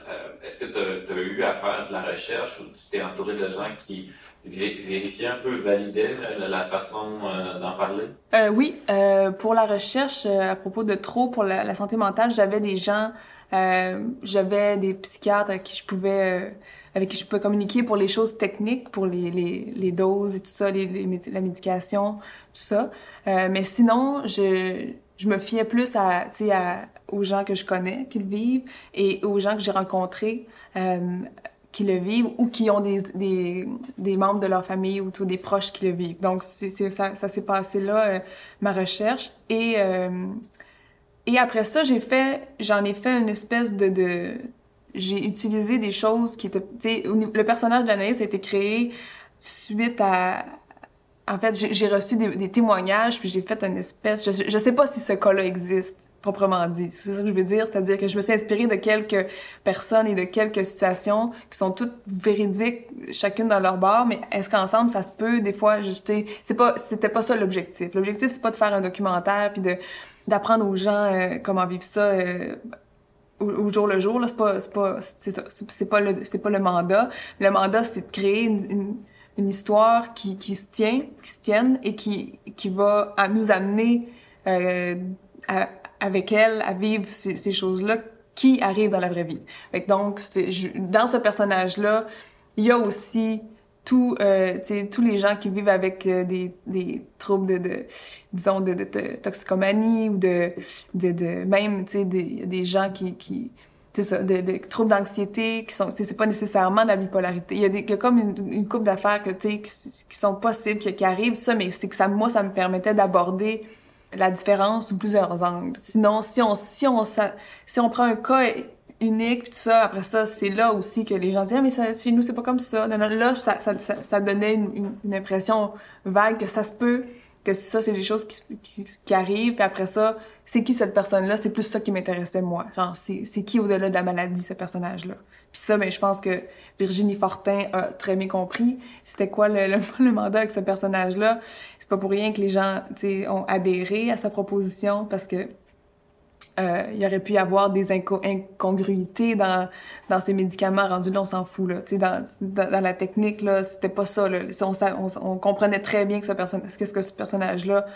Est-ce que tu as, eu à faire de la recherche ou tu t'es entouré de gens qui vérifier un peu, valider la, façon euh, d'en parler? Euh, oui, euh, pour la recherche euh, à propos de trop pour la, santé mentale, j'avais des gens, euh, j'avais des psychiatres avec qui je pouvais, avec qui je pouvais communiquer pour les choses techniques, pour les, doses et tout ça, les, la médication, tout ça. mais sinon, je je me fiais plus à, sais, aux gens que je connais qui le vivent et aux gens que j'ai rencontrés qui le vivent ou qui ont des, des, membres de leur famille ou des proches qui le vivent. Donc, ça, ça s'est passé là, euh, ma recherche. Et, euh, et après ça, j'ai fait, j'en ai fait une espèce de, j'ai utilisé des choses qui étaient, le personnage d'Anaïs a été créé suite à, en fait, j'ai reçu des, des, témoignages, puis j'ai fait une espèce... Je, je sais pas si ce cas-là existe, proprement. C'est ça que je veux dire. C'est-à-dire que je me suis inspirée de quelques personnes et de quelques situations qui sont toutes véridiques, chacune dans leur bord, mais est-ce qu'ensemble, ça se peut, des fois, juste... C'est pas... C'était pas ça l'objectif. L'objectif, c'est pas de faire un documentaire, puis de d'apprendre aux gens euh, comment vivre ça... Euh, au, jour le jour là c'est pas c'est pas c'est ça c'est pas le c'est pas le mandat le mandat c'est de créer une une histoire qui, qui se tient, qui se tienne et qui, qui va à nous amener euh, avec elle à vivre ces, choses-là qui arrivent dans la vraie vie. Donc, dans ce personnage-là, il y a aussi euh, tous les gens qui vivent avec euh, des, troubles de, disons, de, toxicomanie ou de, même, des, gens qui, qui troubles d'anxiété qui sont, c'est pas nécessairement de la bipolarité. Il y a, comme une, une coupe d'affaires qui, sont possibles, qui, qui arrivent, ça, mais c'est que ça, moi, ça me permettait d'aborder la différence sous plusieurs angles. Sinon, si on, si on, si on prend un cas unique, tout ça, après ça, c'est là aussi que les gens disent, ah, mais chez nous, c'est pas comme ça. Là, ça, donnait une, impression vague que ça se peut que ça, c'est des choses qui, arrivent, puis après ça, c'est qui cette personne-là? C'est plus ça qui m'intéressait, moi. Genre, c'est, c'est qui au-delà de la maladie, ce personnage-là? Puis ça, ben, je pense que Virginie Fortin a très bien compris c'était quoi le, le, <laughs> mandat avec ce personnage-là. C'est pas pour rien que les gens, tu sais, ont adhéré à sa proposition, parce que euh, il y aurait pu y avoir des incongruités dans, dans ces médicaments rendus là, on s'en fout. Là. Dans, dans, dans la technique, là, c'était pas ça. Là. On, comprenait très bien que ce qu'est-ce que ce personnage-là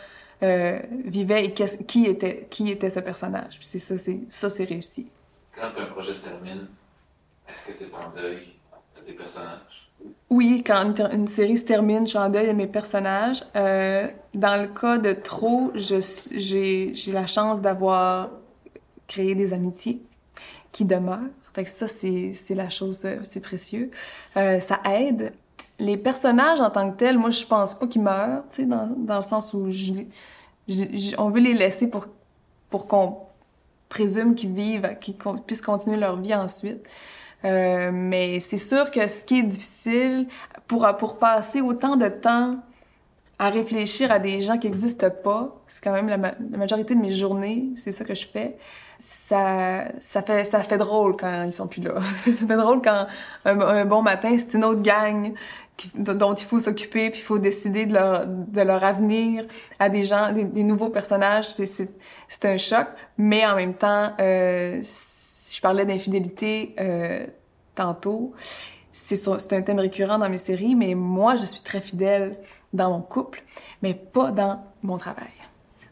euh, vivait et qui était, qui était ce personnage. Puis c'est ça, c'est, ça, c'est réussi. Quand un projet se termine, est-ce que tu es en deuil de tes personnages? Oui, quand une, série se termine, je suis en deuil de mes personnages. Euh, dans le cas de Trop, j'ai, la chance d'avoir créer des amitiés qui demeurent. Fait ça, c'est, la chose, euh, c'est précieux. Euh, ça aide. Les personnages en tant que tels, moi, je pense pas qu'ils meurent, dans, le sens où on veut les laisser pour qu'on présume qu'ils vivent, qu'ils puissent continuer leur vie ensuite. Euh, mais c'est sûr que ce qui est difficile, pour, pour passer autant de temps à réfléchir à des gens qui n'existent pas. C'est quand même la, la, majorité de mes journées, c'est ça que je fais. Ça, ça fait, ça fait drôle quand ils sont plus là. <laughs> ça fait drôle quand un, bon matin, c'est une autre gang qui, dont il faut s'occuper, puis il faut décider de leur, de leur avenir à des gens, des, des nouveaux personnages. C'est, un choc, mais en même temps, euh, je parlais d'infidélité euh, tantôt. C'est, un thème récurrent dans mes séries, mais moi, je suis très fidèle dans mon couple, mais pas dans mon travail.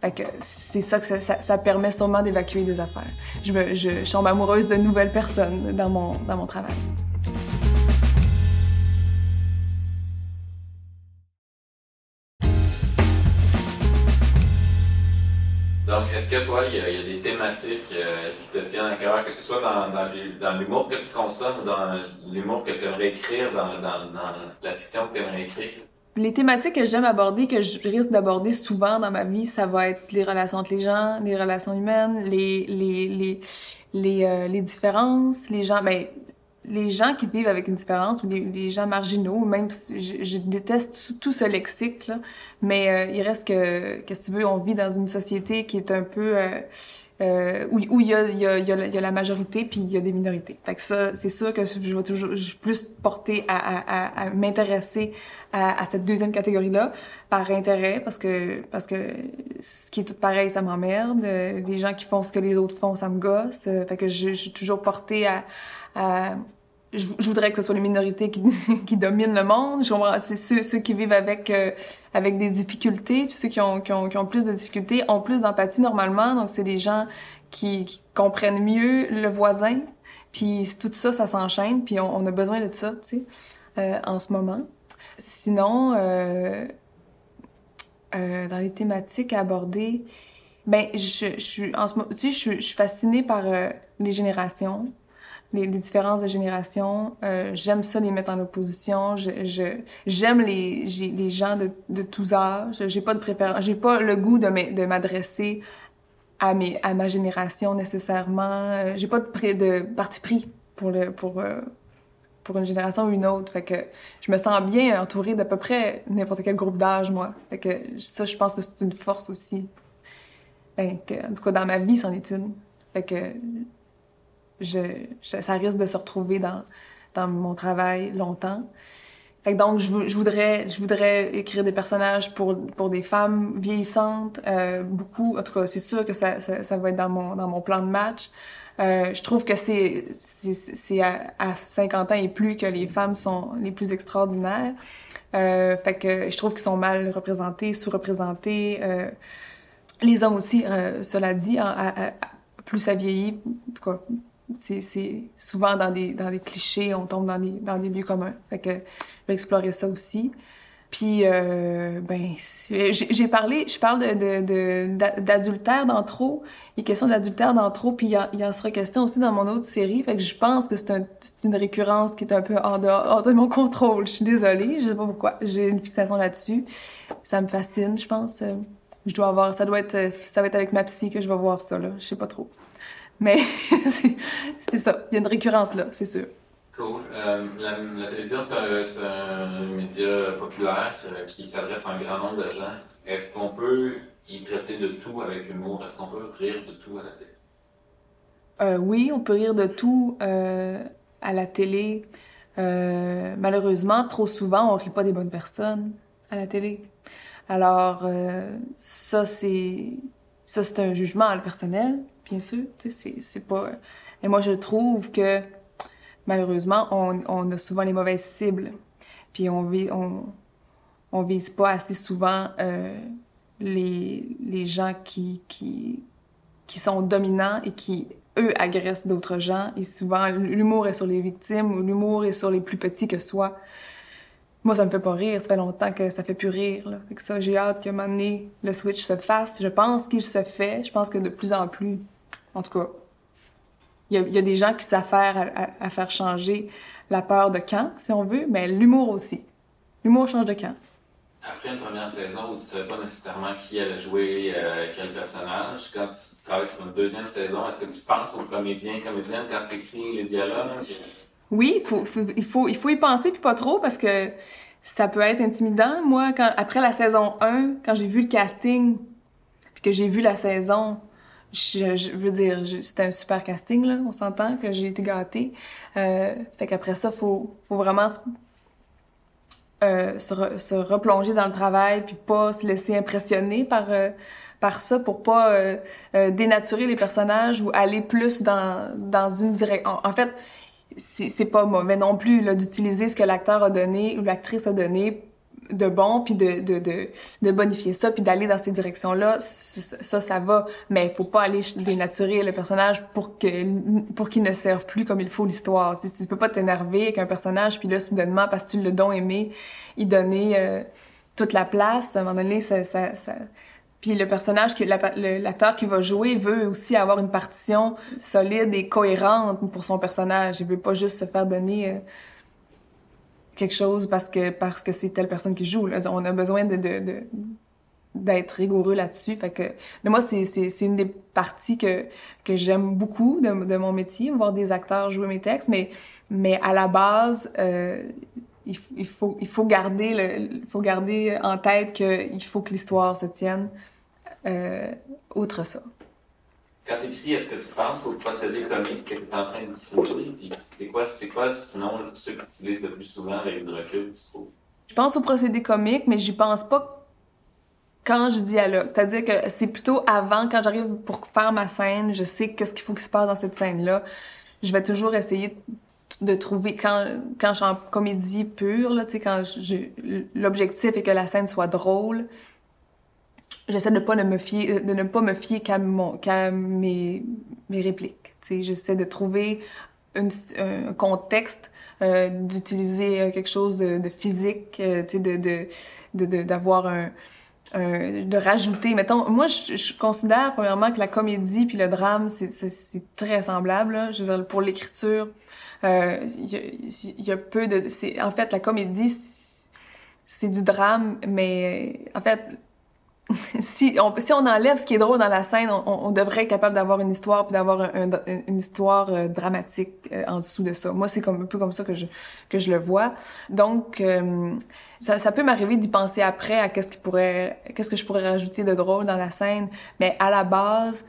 Fait que c'est ça que ça, permet sûrement d'évacuer des affaires. Je, me, tombe amoureuse de nouvelles personnes dans mon, dans mon travail. Est-ce que toi, il y, a, des thématiques euh, qui te tiennent à cœur, que ce soit dans, l'humour que tu consommes ou dans l'humour que tu aimerais écrire, dans, la fiction que tu aimerais écrire? Les thématiques que j'aime aborder, que je risque d'aborder souvent dans ma vie, ça va être les relations entre les gens, les relations humaines, les les les les, euh, différences, les gens, ben les gens qui vivent avec une différence ou les, gens marginaux, même je, déteste tout, ce lexique là, mais euh, il reste que qu'est-ce que tu veux, on vit dans une société qui est un peu euh, euh, où, il, y a, y a, y a, la majorité puis il y a des minorités. Fait que ça, c'est sûr que je vais toujours je suis plus portée à, m'intéresser à, cette deuxième catégorie-là par intérêt parce que parce que ce qui est tout pareil, ça m'emmerde. Les gens qui font ce que les autres font, ça me gosse. Fait que je, je suis toujours portée à, je, voudrais que ce soit les minorités qui, <laughs> dominent le monde. C'est ceux, qui vivent avec euh, avec des difficultés, puis ceux qui ont, qui ont, plus de difficultés ont plus d'empathie normalement. Donc c'est des gens qui, comprennent mieux le voisin. Puis tout ça, ça s'enchaîne. Puis on, a besoin de ça, tu sais, euh, en ce moment. Sinon, euh, dans les thématiques à aborder, ben je, en ce moment, tu je, suis fascinée par les générations les, différences de génération. Euh, j'aime ça les mettre en opposition. J'aime les gens de, tous âges. J'ai pas de préférence. J'ai pas le goût de m'adresser à ma génération nécessairement. Euh, j'ai pas de parti pris euh, pour une génération ou une autre. Fait que je me sens bien entourée d'à peu près n'importe quel groupe d'âge, moi. Fait que ça, je pense que c'est une force aussi. Ben, que, en tout cas, dans ma vie, c'en est une. Fait que je, je- ça risque de se retrouver dans, dans mon travail longtemps. Fait que donc, je, je voudrais, je voudrais écrire des personnages pour, pour des femmes vieillissantes, euh, beaucoup. En tout cas, c'est sûr que ça, ça, ça va être dans mon, dans mon plan de match. Euh, je trouve que c'est, c'est, à, à 50 ans et plus que les femmes sont les plus extraordinaires. Euh, fait que je trouve qu'ils sont mal représentés, sous-représentés. Euh, les hommes aussi, euh, cela dit, en- à- plus ça vieillit, en tout cas, c'est, souvent dans des, dans des clichés, on tombe dans des, dans des lieux communs. Fait que je vais explorer ça aussi. Puis, euh, ben, j'ai parlé, je parle de, de, de- d'a- d'adultère dans trop. Il est question d'adultère dans trop, puis il y, en- sera question aussi dans mon autre série. Fait que je pense que c'est un, une récurrence qui est un peu hors de, hors de mon contrôle. Je suis désolée, je sais pas pourquoi. J'ai une fixation là-dessus. Ça me fascine, je pense. Euh, Je dois avoir, ça doit être, ça va être avec ma psy que je vais voir ça, là. Je sais pas trop. Mais <laughs> c'est ça. Il y a une récurrence là, c'est sûr. Cool. Euh, la, la télévision, c'est un, média populaire qui, qui s'adresse à un grand nombre de gens. Est-ce qu'on peut y traiter de tout avec humour? Est-ce qu'on peut rire de tout à la télé? Euh, oui, on peut rire de tout euh, à la télé. Euh, malheureusement, trop souvent, on rit pas des bonnes personnes à la télé. Alors, euh, ça, c'est ça, c'est un jugement le personnel, bien sûr. C'est pas. Et moi, je trouve que malheureusement, on, on a souvent les mauvaises cibles. Puis on vise, on, on vise pas assez souvent euh, les, les gens qui, qui, qui sont dominants et qui, eux, agressent d'autres gens. Et souvent, l'humour est sur les victimes ou l'humour est sur les plus petits que soi. Moi, ça me fait pas rire. Ça fait longtemps que ça fait plus rire. Là. Fait que ça, j'ai hâte qu'à un moment donné, le switch se fasse. Je pense qu'il se fait. Je pense que de plus en plus, en tout cas, il y a, il y a des gens qui s'affairent à, à- à faire changer la peur de camp, si on veut, mais l'humour aussi. L'humour change de camp. Après une première saison où tu ne savais pas nécessairement qui allait jouer euh, quel personnage, quand tu travailles sur une deuxième saison, est-ce que tu penses aux comédiens, comédiennes quand tu écris les dialogues? Oui, faut, faut- il, faut, il faut y penser, puis pas trop, parce que ça peut être intimidant. Moi, quand, après la saison 1, quand j'ai vu le casting, puis que j'ai vu la saison, je, je veux dire, c'était un super casting, là, on s'entend, que j'ai été gâtée. Euh, fait qu'après ça, faut, faut vraiment se, euh, se, re- se replonger dans le travail, puis pas se laisser impressionner par... euh, par ça pour pas euh, euh, dénaturer les personnages ou aller plus dans, dans une direction. En, en fait, c'est pas mauvais non plus d'utiliser ce que l'acteur a donné ou l'actrice a donné de bon puis de, de, de, de bonifier ça puis d'aller dans ces directions là ça ça va. Mais il faut pas aller dénaturer le personnage pour que pour qu'il ne serve plus comme il faut l'histoire. Tu, tu peux pas t'énerver avec un personnage puis là soudainement parce que tu le don aimé y donner euh, toute la place. À un moment donné ça ça, ça puis le personnage, le- l'acteur qui va jouer veut aussi avoir une partition solide et cohérente pour son personnage. Il veut pas juste se faire donner euh, quelque chose parce que parce que c'est telle personne qui joue. là. On a besoin de, d'être rigoureux là-dessus. Fait que, mais moi, c'est, c'est, c'est une des parties que, que j'aime beaucoup de, mon métier, voir des acteurs jouer mes textes. Mais, mais à la base, euh, il, il, faut, il faut garder faut garder en tête qu'il faut que l'histoire se tienne. Euh, outre ça. Quand tu écris, est-ce que tu penses au procédé comique que tu es en train d'utiliser? Puis c'est quoi, c'est quoi sinon ceux que tu utilises le plus souvent avec du recul, tu trouves? Je pense au procédé comique, mais j'y pense pas quand je dialogue. C'est-à-dire que c'est plutôt avant, quand j'arrive pour faire ma scène, je sais qu'est-ce qu'il faut qu'il se passe dans cette scène-là. Je vais toujours essayer de trouver, quand, quand je suis en comédie pure, là, quand je- je- l'objectif est que la scène soit drôle, j'essaie de pas ne me fier, de ne pas me fier qu'à mon, qu'à mes, mes répliques. Tu sais, j'essaie de trouver une, un contexte, euh, d'utiliser euh, quelque chose de, de physique, euh, tu sais, de, de, de, de- d'avoir un, un- de rajouter. Mettons, moi, je, je considère premièrement que la comédie puis le drame, c'est, c'est, très semblable. Là. Je veux dire, pour l'écriture, euh, il y, y a peu de, c'est, en fait, la comédie, c'est du drame, mais en fait, <laughs> si on, enlève ce qui est drôle dans la scène, on, devrait être capable d'avoir une histoire puis d'avoir un, une histoire euh, dramatique euh, en dessous de ça. Moi, c'est comme un peu comme ça que je le vois. Donc, euh, ça, peut m'arriver d'y penser après à qu'est-ce qu'est-ce que je pourrais rajouter de drôle dans la scène. Mais à la base,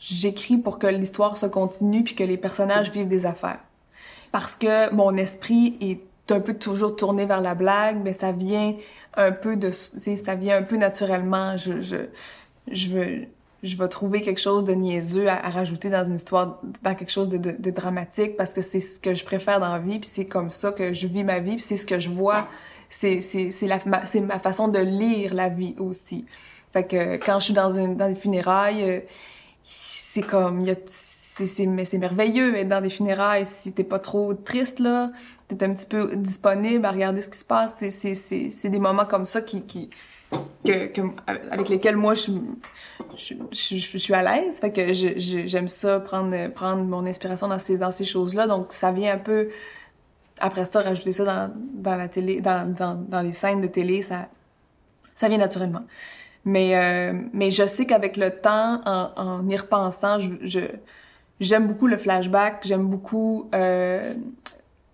j'écris pour que l'histoire se continue puis que les personnages vivent des affaires. Parce que mon esprit est un peu toujours tourné vers la blague, mais ça vient un peu de, ça vient un peu naturellement. Je, je, je veux, je vais trouver quelque chose de niaiseux à, rajouter dans une histoire, dans quelque chose de, dramatique, parce que c'est ce que je préfère dans la vie, puis c'est comme ça que je vis ma vie, puis c'est ce que je vois, c'est c'est ma façon de lire la vie aussi. Fait que quand je suis dans une dans des funérailles, euh, c'est comme y a c'est merveilleux être dans des funérailles si t'es pas trop triste là t'es un petit peu disponible à regarder ce qui se passe. C'est c'est des moments comme ça qui qui que, que avec lesquels moi je je, je, je suis à l'aise. Fait que j'aime ça prendre prendre mon inspiration dans ces dans ces choses là donc ça vient un peu après ça rajouter ça dans dans la télé dans dans dans les scènes de télé ça ça vient naturellement. Mais euh, mais je sais qu'avec le temps en, en y repensant je, je J'aime beaucoup le flashback, j'aime beaucoup... Euh,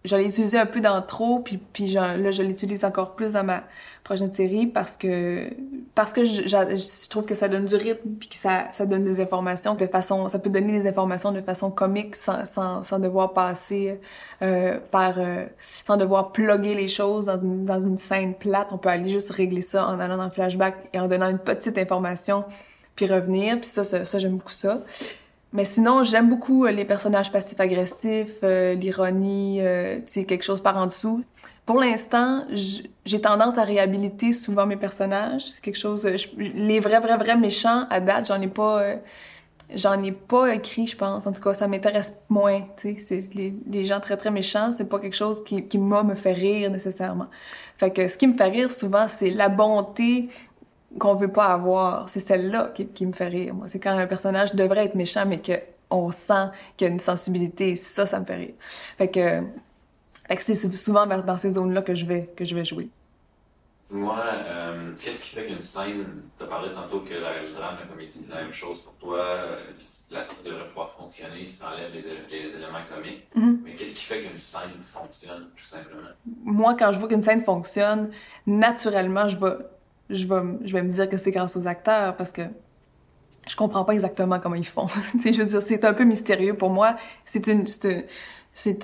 je l'ai utilisé un peu dans trop, puis, puis là, je l'utilise encore plus dans ma prochaine série parce que parce que je, je, trouve que ça donne du rythme, puis que ça, ça donne des informations de façon... Ça peut donner des informations de façon comique sans, sans, sans devoir passer euh, par... Euh, sans devoir plugger les choses dans une, dans une scène plate. On peut aller juste régler ça en allant dans le flashback et en donnant une petite information, puis revenir. Puis ça, ça, ça j'aime beaucoup ça. Mais sinon, j'aime beaucoup euh, les personnages passifs-agressifs, euh, l'ironie, euh, tu sais, quelque chose par en dessous. Pour l'instant, j'ai tendance à réhabiliter souvent mes personnages. C'est quelque chose... les vrais, vrais, vrais méchants, à date, j'en ai pas... j'en ai pas écrit, je pense. En tout cas, ça m'intéresse moins, tu sais. Les, les gens très, très méchants, c'est pas quelque chose qui, qui moi, me fait rire nécessairement. Fait que ce qui me fait rire souvent, c'est la bonté qu'on veut pas avoir. C'est celle-là qui, qui, me fait rire. Moi, c'est quand un personnage devrait être méchant, mais que on sent qu'il y a une sensibilité. Ça, ça me fait rire. Fait que, fait que c'est souvent dans ces zones-là que je vais que je vais jouer. Dis-moi, euh, qu'est-ce qui fait qu'une scène, tu as parlé tantôt que le drame, la comédie, la même chose pour toi, la scène devrait pouvoir fonctionner si tu enlèves les, les, éléments comiques, mm-hmm. mais qu'est-ce qui fait qu'une scène fonctionne, tout simplement? Moi, quand je vois qu'une scène fonctionne, naturellement, je vais je vais, me dire que c'est grâce aux acteurs parce que je comprends pas exactement comment ils font. <laughs> je veux dire, c'est un peu mystérieux pour moi. C'est une,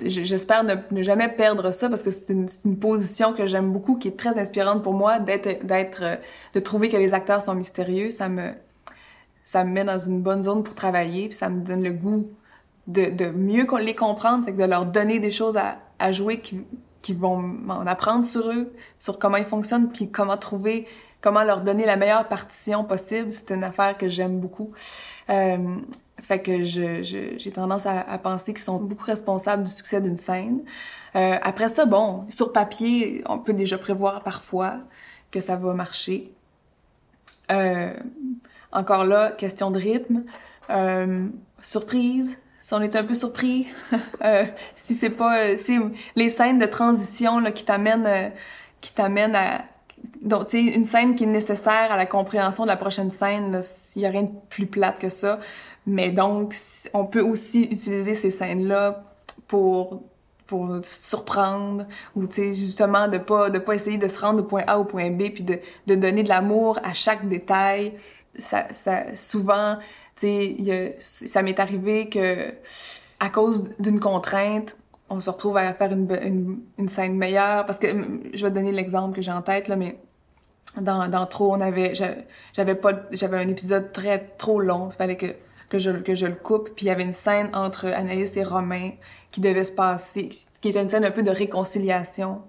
j'espère ne, jamais perdre ça parce que c'est une, position que j'aime beaucoup, qui est très inspirante pour moi, d'être, d'être, de trouver que les acteurs sont mystérieux. Ça me, ça me met dans une bonne zone pour travailler, puis ça me donne le goût de, mieux les comprendre, de leur donner des choses à, à jouer qui, qui vont m'en apprendre sur eux, sur comment ils fonctionnent, puis comment trouver comment leur donner la meilleure partition possible. C'est une affaire que j'aime beaucoup. Euh, fait que je, j'ai tendance à, à penser qu'ils sont beaucoup responsables du succès d'une scène. Euh, après ça, bon, sur papier, on peut déjà prévoir parfois que ça va marcher. Euh, encore là, question de rythme. Euh, surprise, si on est un peu surpris, <laughs> euh, si c'est pas, les scènes de transition là, qui t'amènent, euh, qui t'amènent à, donc, tu une scène qui est nécessaire à la compréhension de la prochaine scène, s'il y a rien de plus plate que ça. Mais donc, on peut aussi utiliser ces scènes-là pour pour surprendre ou tu sais justement de pas de pas essayer de se rendre au point A au point B puis de de donner de l'amour à chaque détail ça ça souvent tu sais ça m'est arrivé que à cause d'une contrainte on se retrouve à faire une, une, une, scène meilleure. Parce que je vais donner l'exemple que j'ai en tête, là, mais dans, dans Trop, on avait, j'avais pas, j'avais un épisode très, trop long. Il fallait que, que je, que je le coupe. Puis il y avait une scène entre Anaïs et Romain qui devait se passer, qui était une scène un peu de réconciliation.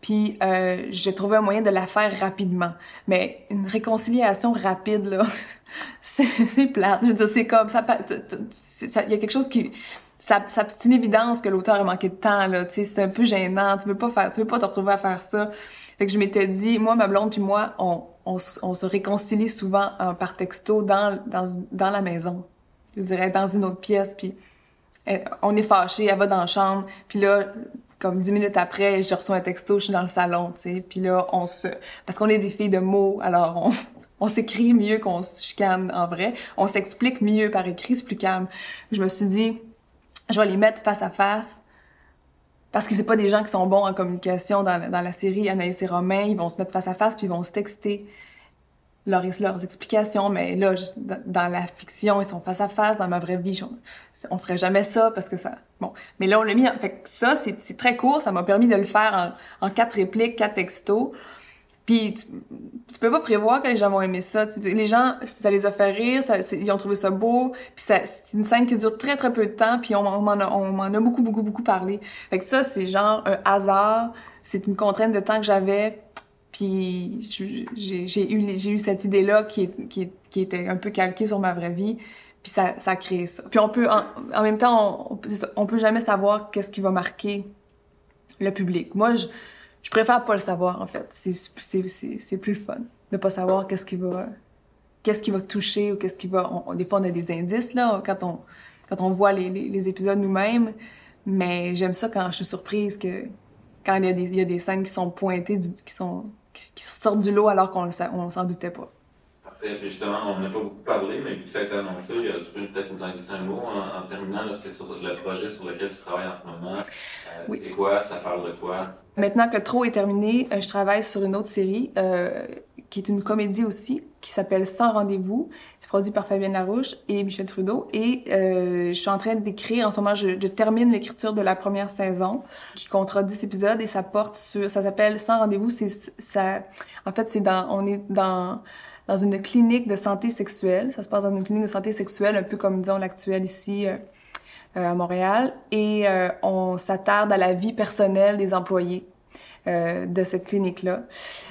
Puis euh, j'ai trouvé un moyen de la faire rapidement. Mais une réconciliation rapide, là, <laughs> c'est plate. Je veux dire, c'est comme ça. Il y a quelque chose qui ça, c'est une évidence que l'auteur a manqué de temps là, tu sais, c'est un peu gênant, tu veux pas faire, tu veux pas te retrouver à faire ça. Fait que je m'étais dit, moi, ma blonde puis moi, on, on, on se réconcilie souvent euh, par texto dans, dans, dans la maison. Je dirais dans une autre pièce, puis on est fâché, elle va dans la chambre, puis là, comme dix minutes après, je reçois un texto, je suis dans le salon, tu sais, puis là, on se... Parce qu'on est des filles de mots, alors on, <laughs> on s'écrit mieux qu'on se chicane en vrai. On s'explique mieux par écrit, c'est plus calme. Je me suis dit, je vais les mettre face à face. Parce que c'est pas des gens qui sont bons en communication dans, dans la série Anaïs et Romain. Ils vont se mettre face à face puis ils vont se texter leurs, leurs explications. Mais là, dans la fiction, ils sont face à face. Dans ma vraie vie, on, ferait jamais ça parce que ça... Bon. Mais là, on l'a mis... Ça, c'est très court. Ça m'a permis de le faire en, en quatre répliques, quatre textos. Puis tu, peux pas prévoir que les gens vont aimer ça. les gens, ça les a fait rire, ils ont trouvé ça beau. Puis c'est une scène qui dure très très peu de temps, puis on, m'en a, m'en a beaucoup beaucoup beaucoup parlé. Fait que ça, c'est genre un hasard. C'est une contrainte de temps que j'avais. Puis j'ai eu cette idée là qui, était un peu calquée sur ma vraie vie. Puis ça, ça a créé ça. Puis on peut, en, en même temps, on, on peut jamais savoir qu'est-ce qui va marquer le public. Moi, je, je préfère pas le savoir, en fait. C'est plus fun de pas savoir qu'est-ce qui va qu'est-ce qui va toucher ou qu'est-ce qui va... des fois, on a des indices, là, quand on, quand on voit les, les, épisodes nous-mêmes. Mais j'aime ça quand je suis surprise que quand il y, a des, y a des scènes qui sont pointées, qui, sont, qui, sortent du lot alors qu'on on s'en doutait pas. Justement, on n'a pas beaucoup parlé, mais vu que ça a été annoncé, tu peux peut-être nous en dire un mot en, terminant. C'est sur le projet sur lequel tu travailles en ce moment. Euh, oui. C'est quoi? Ça parle de quoi? Maintenant que Trop est terminé, euh, je travaille sur une autre série euh, qui est une comédie aussi, qui s'appelle Sans rendez-vous. C'est produit par Fabienne Larouche et Michel Trudeau. Et euh, je suis en train d'écrire, en ce moment, je, je termine l'écriture de la première saison, qui comptera 10 épisodes et ça porte sur... Ça s'appelle Sans rendez-vous. C'est ça... En fait, c'est dans... On est dans dans une clinique de santé sexuelle. Ça se passe dans une clinique de santé sexuelle, un peu comme, disons, l'actuel ici euh, à Montréal. Et euh, on s'attarde à la vie personnelle des employés. Euh, de cette clinique-là.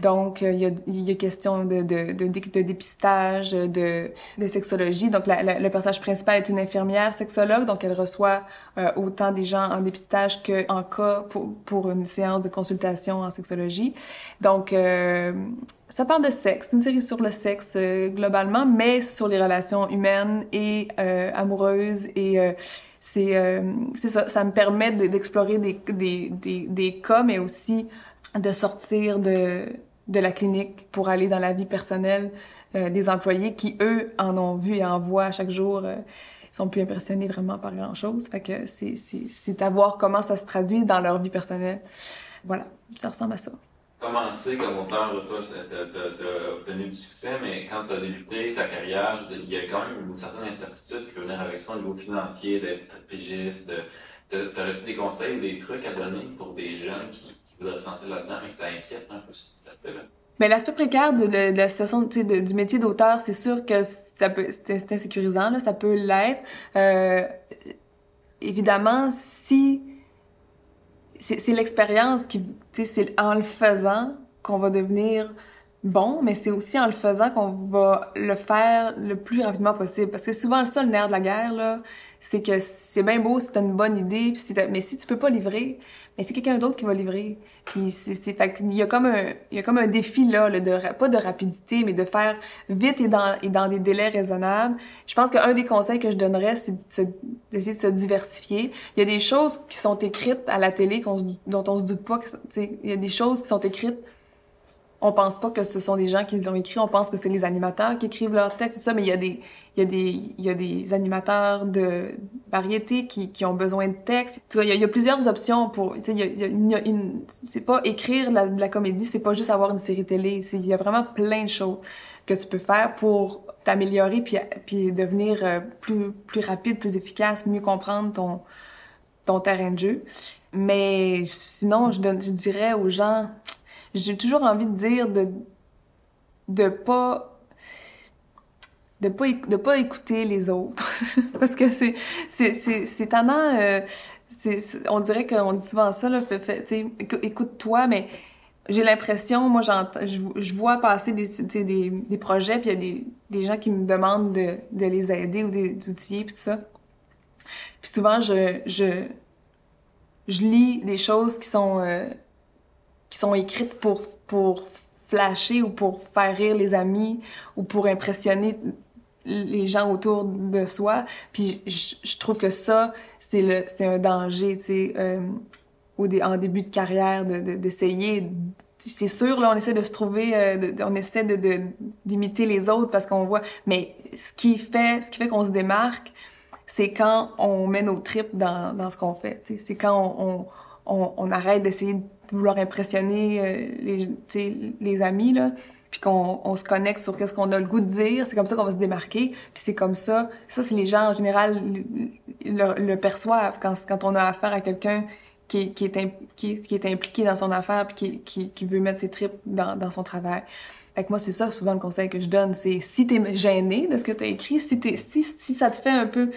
Donc, euh, il y, a, y a question de, de, de, de dépistage, de, de sexologie. Donc, la, la, le personnage principal est une infirmière sexologue, donc elle reçoit euh, autant des gens en dépistage qu'en cas pour, pour une séance de consultation en sexologie. Donc, ça parle de sexe, une série sur le sexe globalement, mais sur les relations humaines et amoureuses et c'est euh, ça, ça me permet d'explorer des, des, des, des, cas, mais aussi de sortir de, de la clinique pour aller dans la vie personnelle euh, des employés qui, eux, en ont vu et en voient chaque jour. Euh, sont plus impressionnés vraiment par grand-chose. Fait que c'est à voir comment ça se traduit dans leur vie personnelle. Voilà, ça ressemble à ça commencé comme auteur, toi, tu as, obtenu du succès, mais quand tu as débuté ta carrière, il y a quand même une certaine incertitude qui peut venir avec ça au niveau financier, d'être pigiste. De, T'aurais-tu des conseils ou des trucs à donner pour des jeunes qui, voudraient se lancer là-dedans, mais que ça inquiète un peu cet aspect-là? Mais l'aspect précaire de, la situation de, du métier d'auteur, c'est sûr que ça peut c'est insécurisant, là, ça peut l'être. Euh, évidemment, si c'est l'expérience qui, tu sais, c'est en le faisant qu'on va devenir bon, mais c'est aussi en le faisant qu'on va le faire le plus rapidement possible. Parce que souvent, ça, le nerf de la guerre, là, c'est que c'est bien beau si t'as une bonne idée, puis si mais si tu peux pas livrer, mais c'est quelqu'un d'autre qui va livrer. Puis c'est, fait y a comme un, il y a comme un défi là, là, de pas de rapidité, mais de faire vite et dans et dans des délais raisonnables. Je pense qu'un des conseils que je donnerais, c'est d'essayer de se diversifier. Il y a des choses qui sont écrites à la télé qu'on dont on se doute pas. Sais, il y a des choses qui sont écrites on pense pas que ce sont des gens qui l'ont écrit, on pense que c'est les animateurs qui écrivent leurs textes, tout ça, mais il y a des, il y a des, il y a des animateurs de variété qui, qui ont besoin de textes. Tu vois, il y a, plusieurs options pour, tu sais, il y a, il y a une, c'est pas écrire la, la comédie, c'est pas juste avoir une série télé, il y a vraiment plein de choses que tu peux faire pour t'améliorer puis, puis devenir euh, plus, plus rapide, plus efficace, mieux comprendre ton, ton terrain de jeu. Mais sinon, je, je dirais aux gens, j'ai toujours envie de dire de de pas de pas de pas écouter les autres. <laughs> Parce que c'est c'est c'est c'est euh, c'est on dirait qu'on dit souvent ça là fait, écoute-toi mais j'ai l'impression moi j'entends je, vois passer des, des des projets puis il y a des des gens qui me demandent de de les aider ou des outils puis tout ça. Puis souvent je je je lis des choses qui sont euh, qui sont écrites pour, pour flasher ou pour faire rire les amis ou pour impressionner les gens autour de soi. Puis je, trouve que ça, c'est le c'est un danger, tu sais, euh, au en début de carrière, d'essayer de, c'est sûr, là, on essaie de se trouver, euh, on essaie de, d'imiter les autres parce qu'on voit. Mais ce qui fait, ce qui fait qu'on se démarque, c'est quand on met nos tripes dans, dans ce qu'on fait. C'est quand on, on, on, arrête d'essayer de vouloir impressionner euh, les, les amis, là, puis qu'on on se connecte sur qu'est-ce qu'on a le goût de dire. C'est comme ça qu'on va se démarquer. Puis c'est comme ça. Ça, c'est les gens, en général, le, le perçoivent quand, quand on a affaire à quelqu'un qui, qui, est, qui, qui, est impliqué dans son affaire puis qui, qui, qui veut mettre ses tripes dans, dans son travail. Fait que moi, c'est ça souvent le conseil que je donne, c'est si t'es gêné de ce que t'as écrit, si, t'es, si, si ça te fait un peu...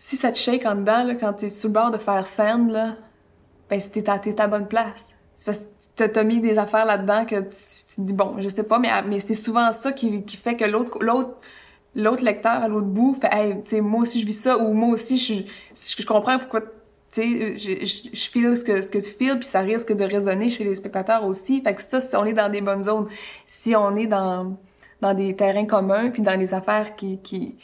Si ça te shake en dedans, là, quand t'es sur le bord de faire scène, là, ben t'es à, à bonne place. C'est parce que t'as mis des affaires là-dedans que tu, tu te dis, bon, je sais pas, mais, mais c'est souvent ça qui, qui fait que l'autre... l'autre l'autre lecteur à l'autre bout fait hey, tu sais moi aussi je vis ça ou moi aussi je je comprends pourquoi tu sais, je, je, je feel ce que, ce que tu feels, puis ça risque de résonner chez les spectateurs aussi. Fait que ça, si on est dans des bonnes zones, si on est dans, dans des terrains communs, puis dans des affaires qui, qui,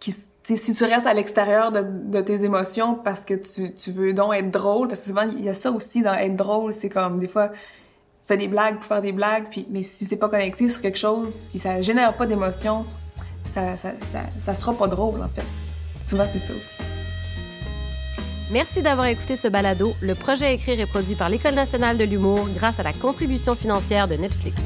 qui si tu restes à l'extérieur de, tes émotions parce que tu, veux donc être drôle, parce que souvent, il y a ça aussi dans être drôle, c'est comme, des fois, fais des blagues pour faire des blagues, puis, mais si c'est pas connecté sur quelque chose, si ça génère pas d'émotion, ça, ça, ça, ça sera pas drôle, en fait. Souvent, c'est ça aussi. Merci d'avoir écouté ce balado. Le projet écrit est produit par l'École nationale de l'humour grâce à la contribution financière de Netflix.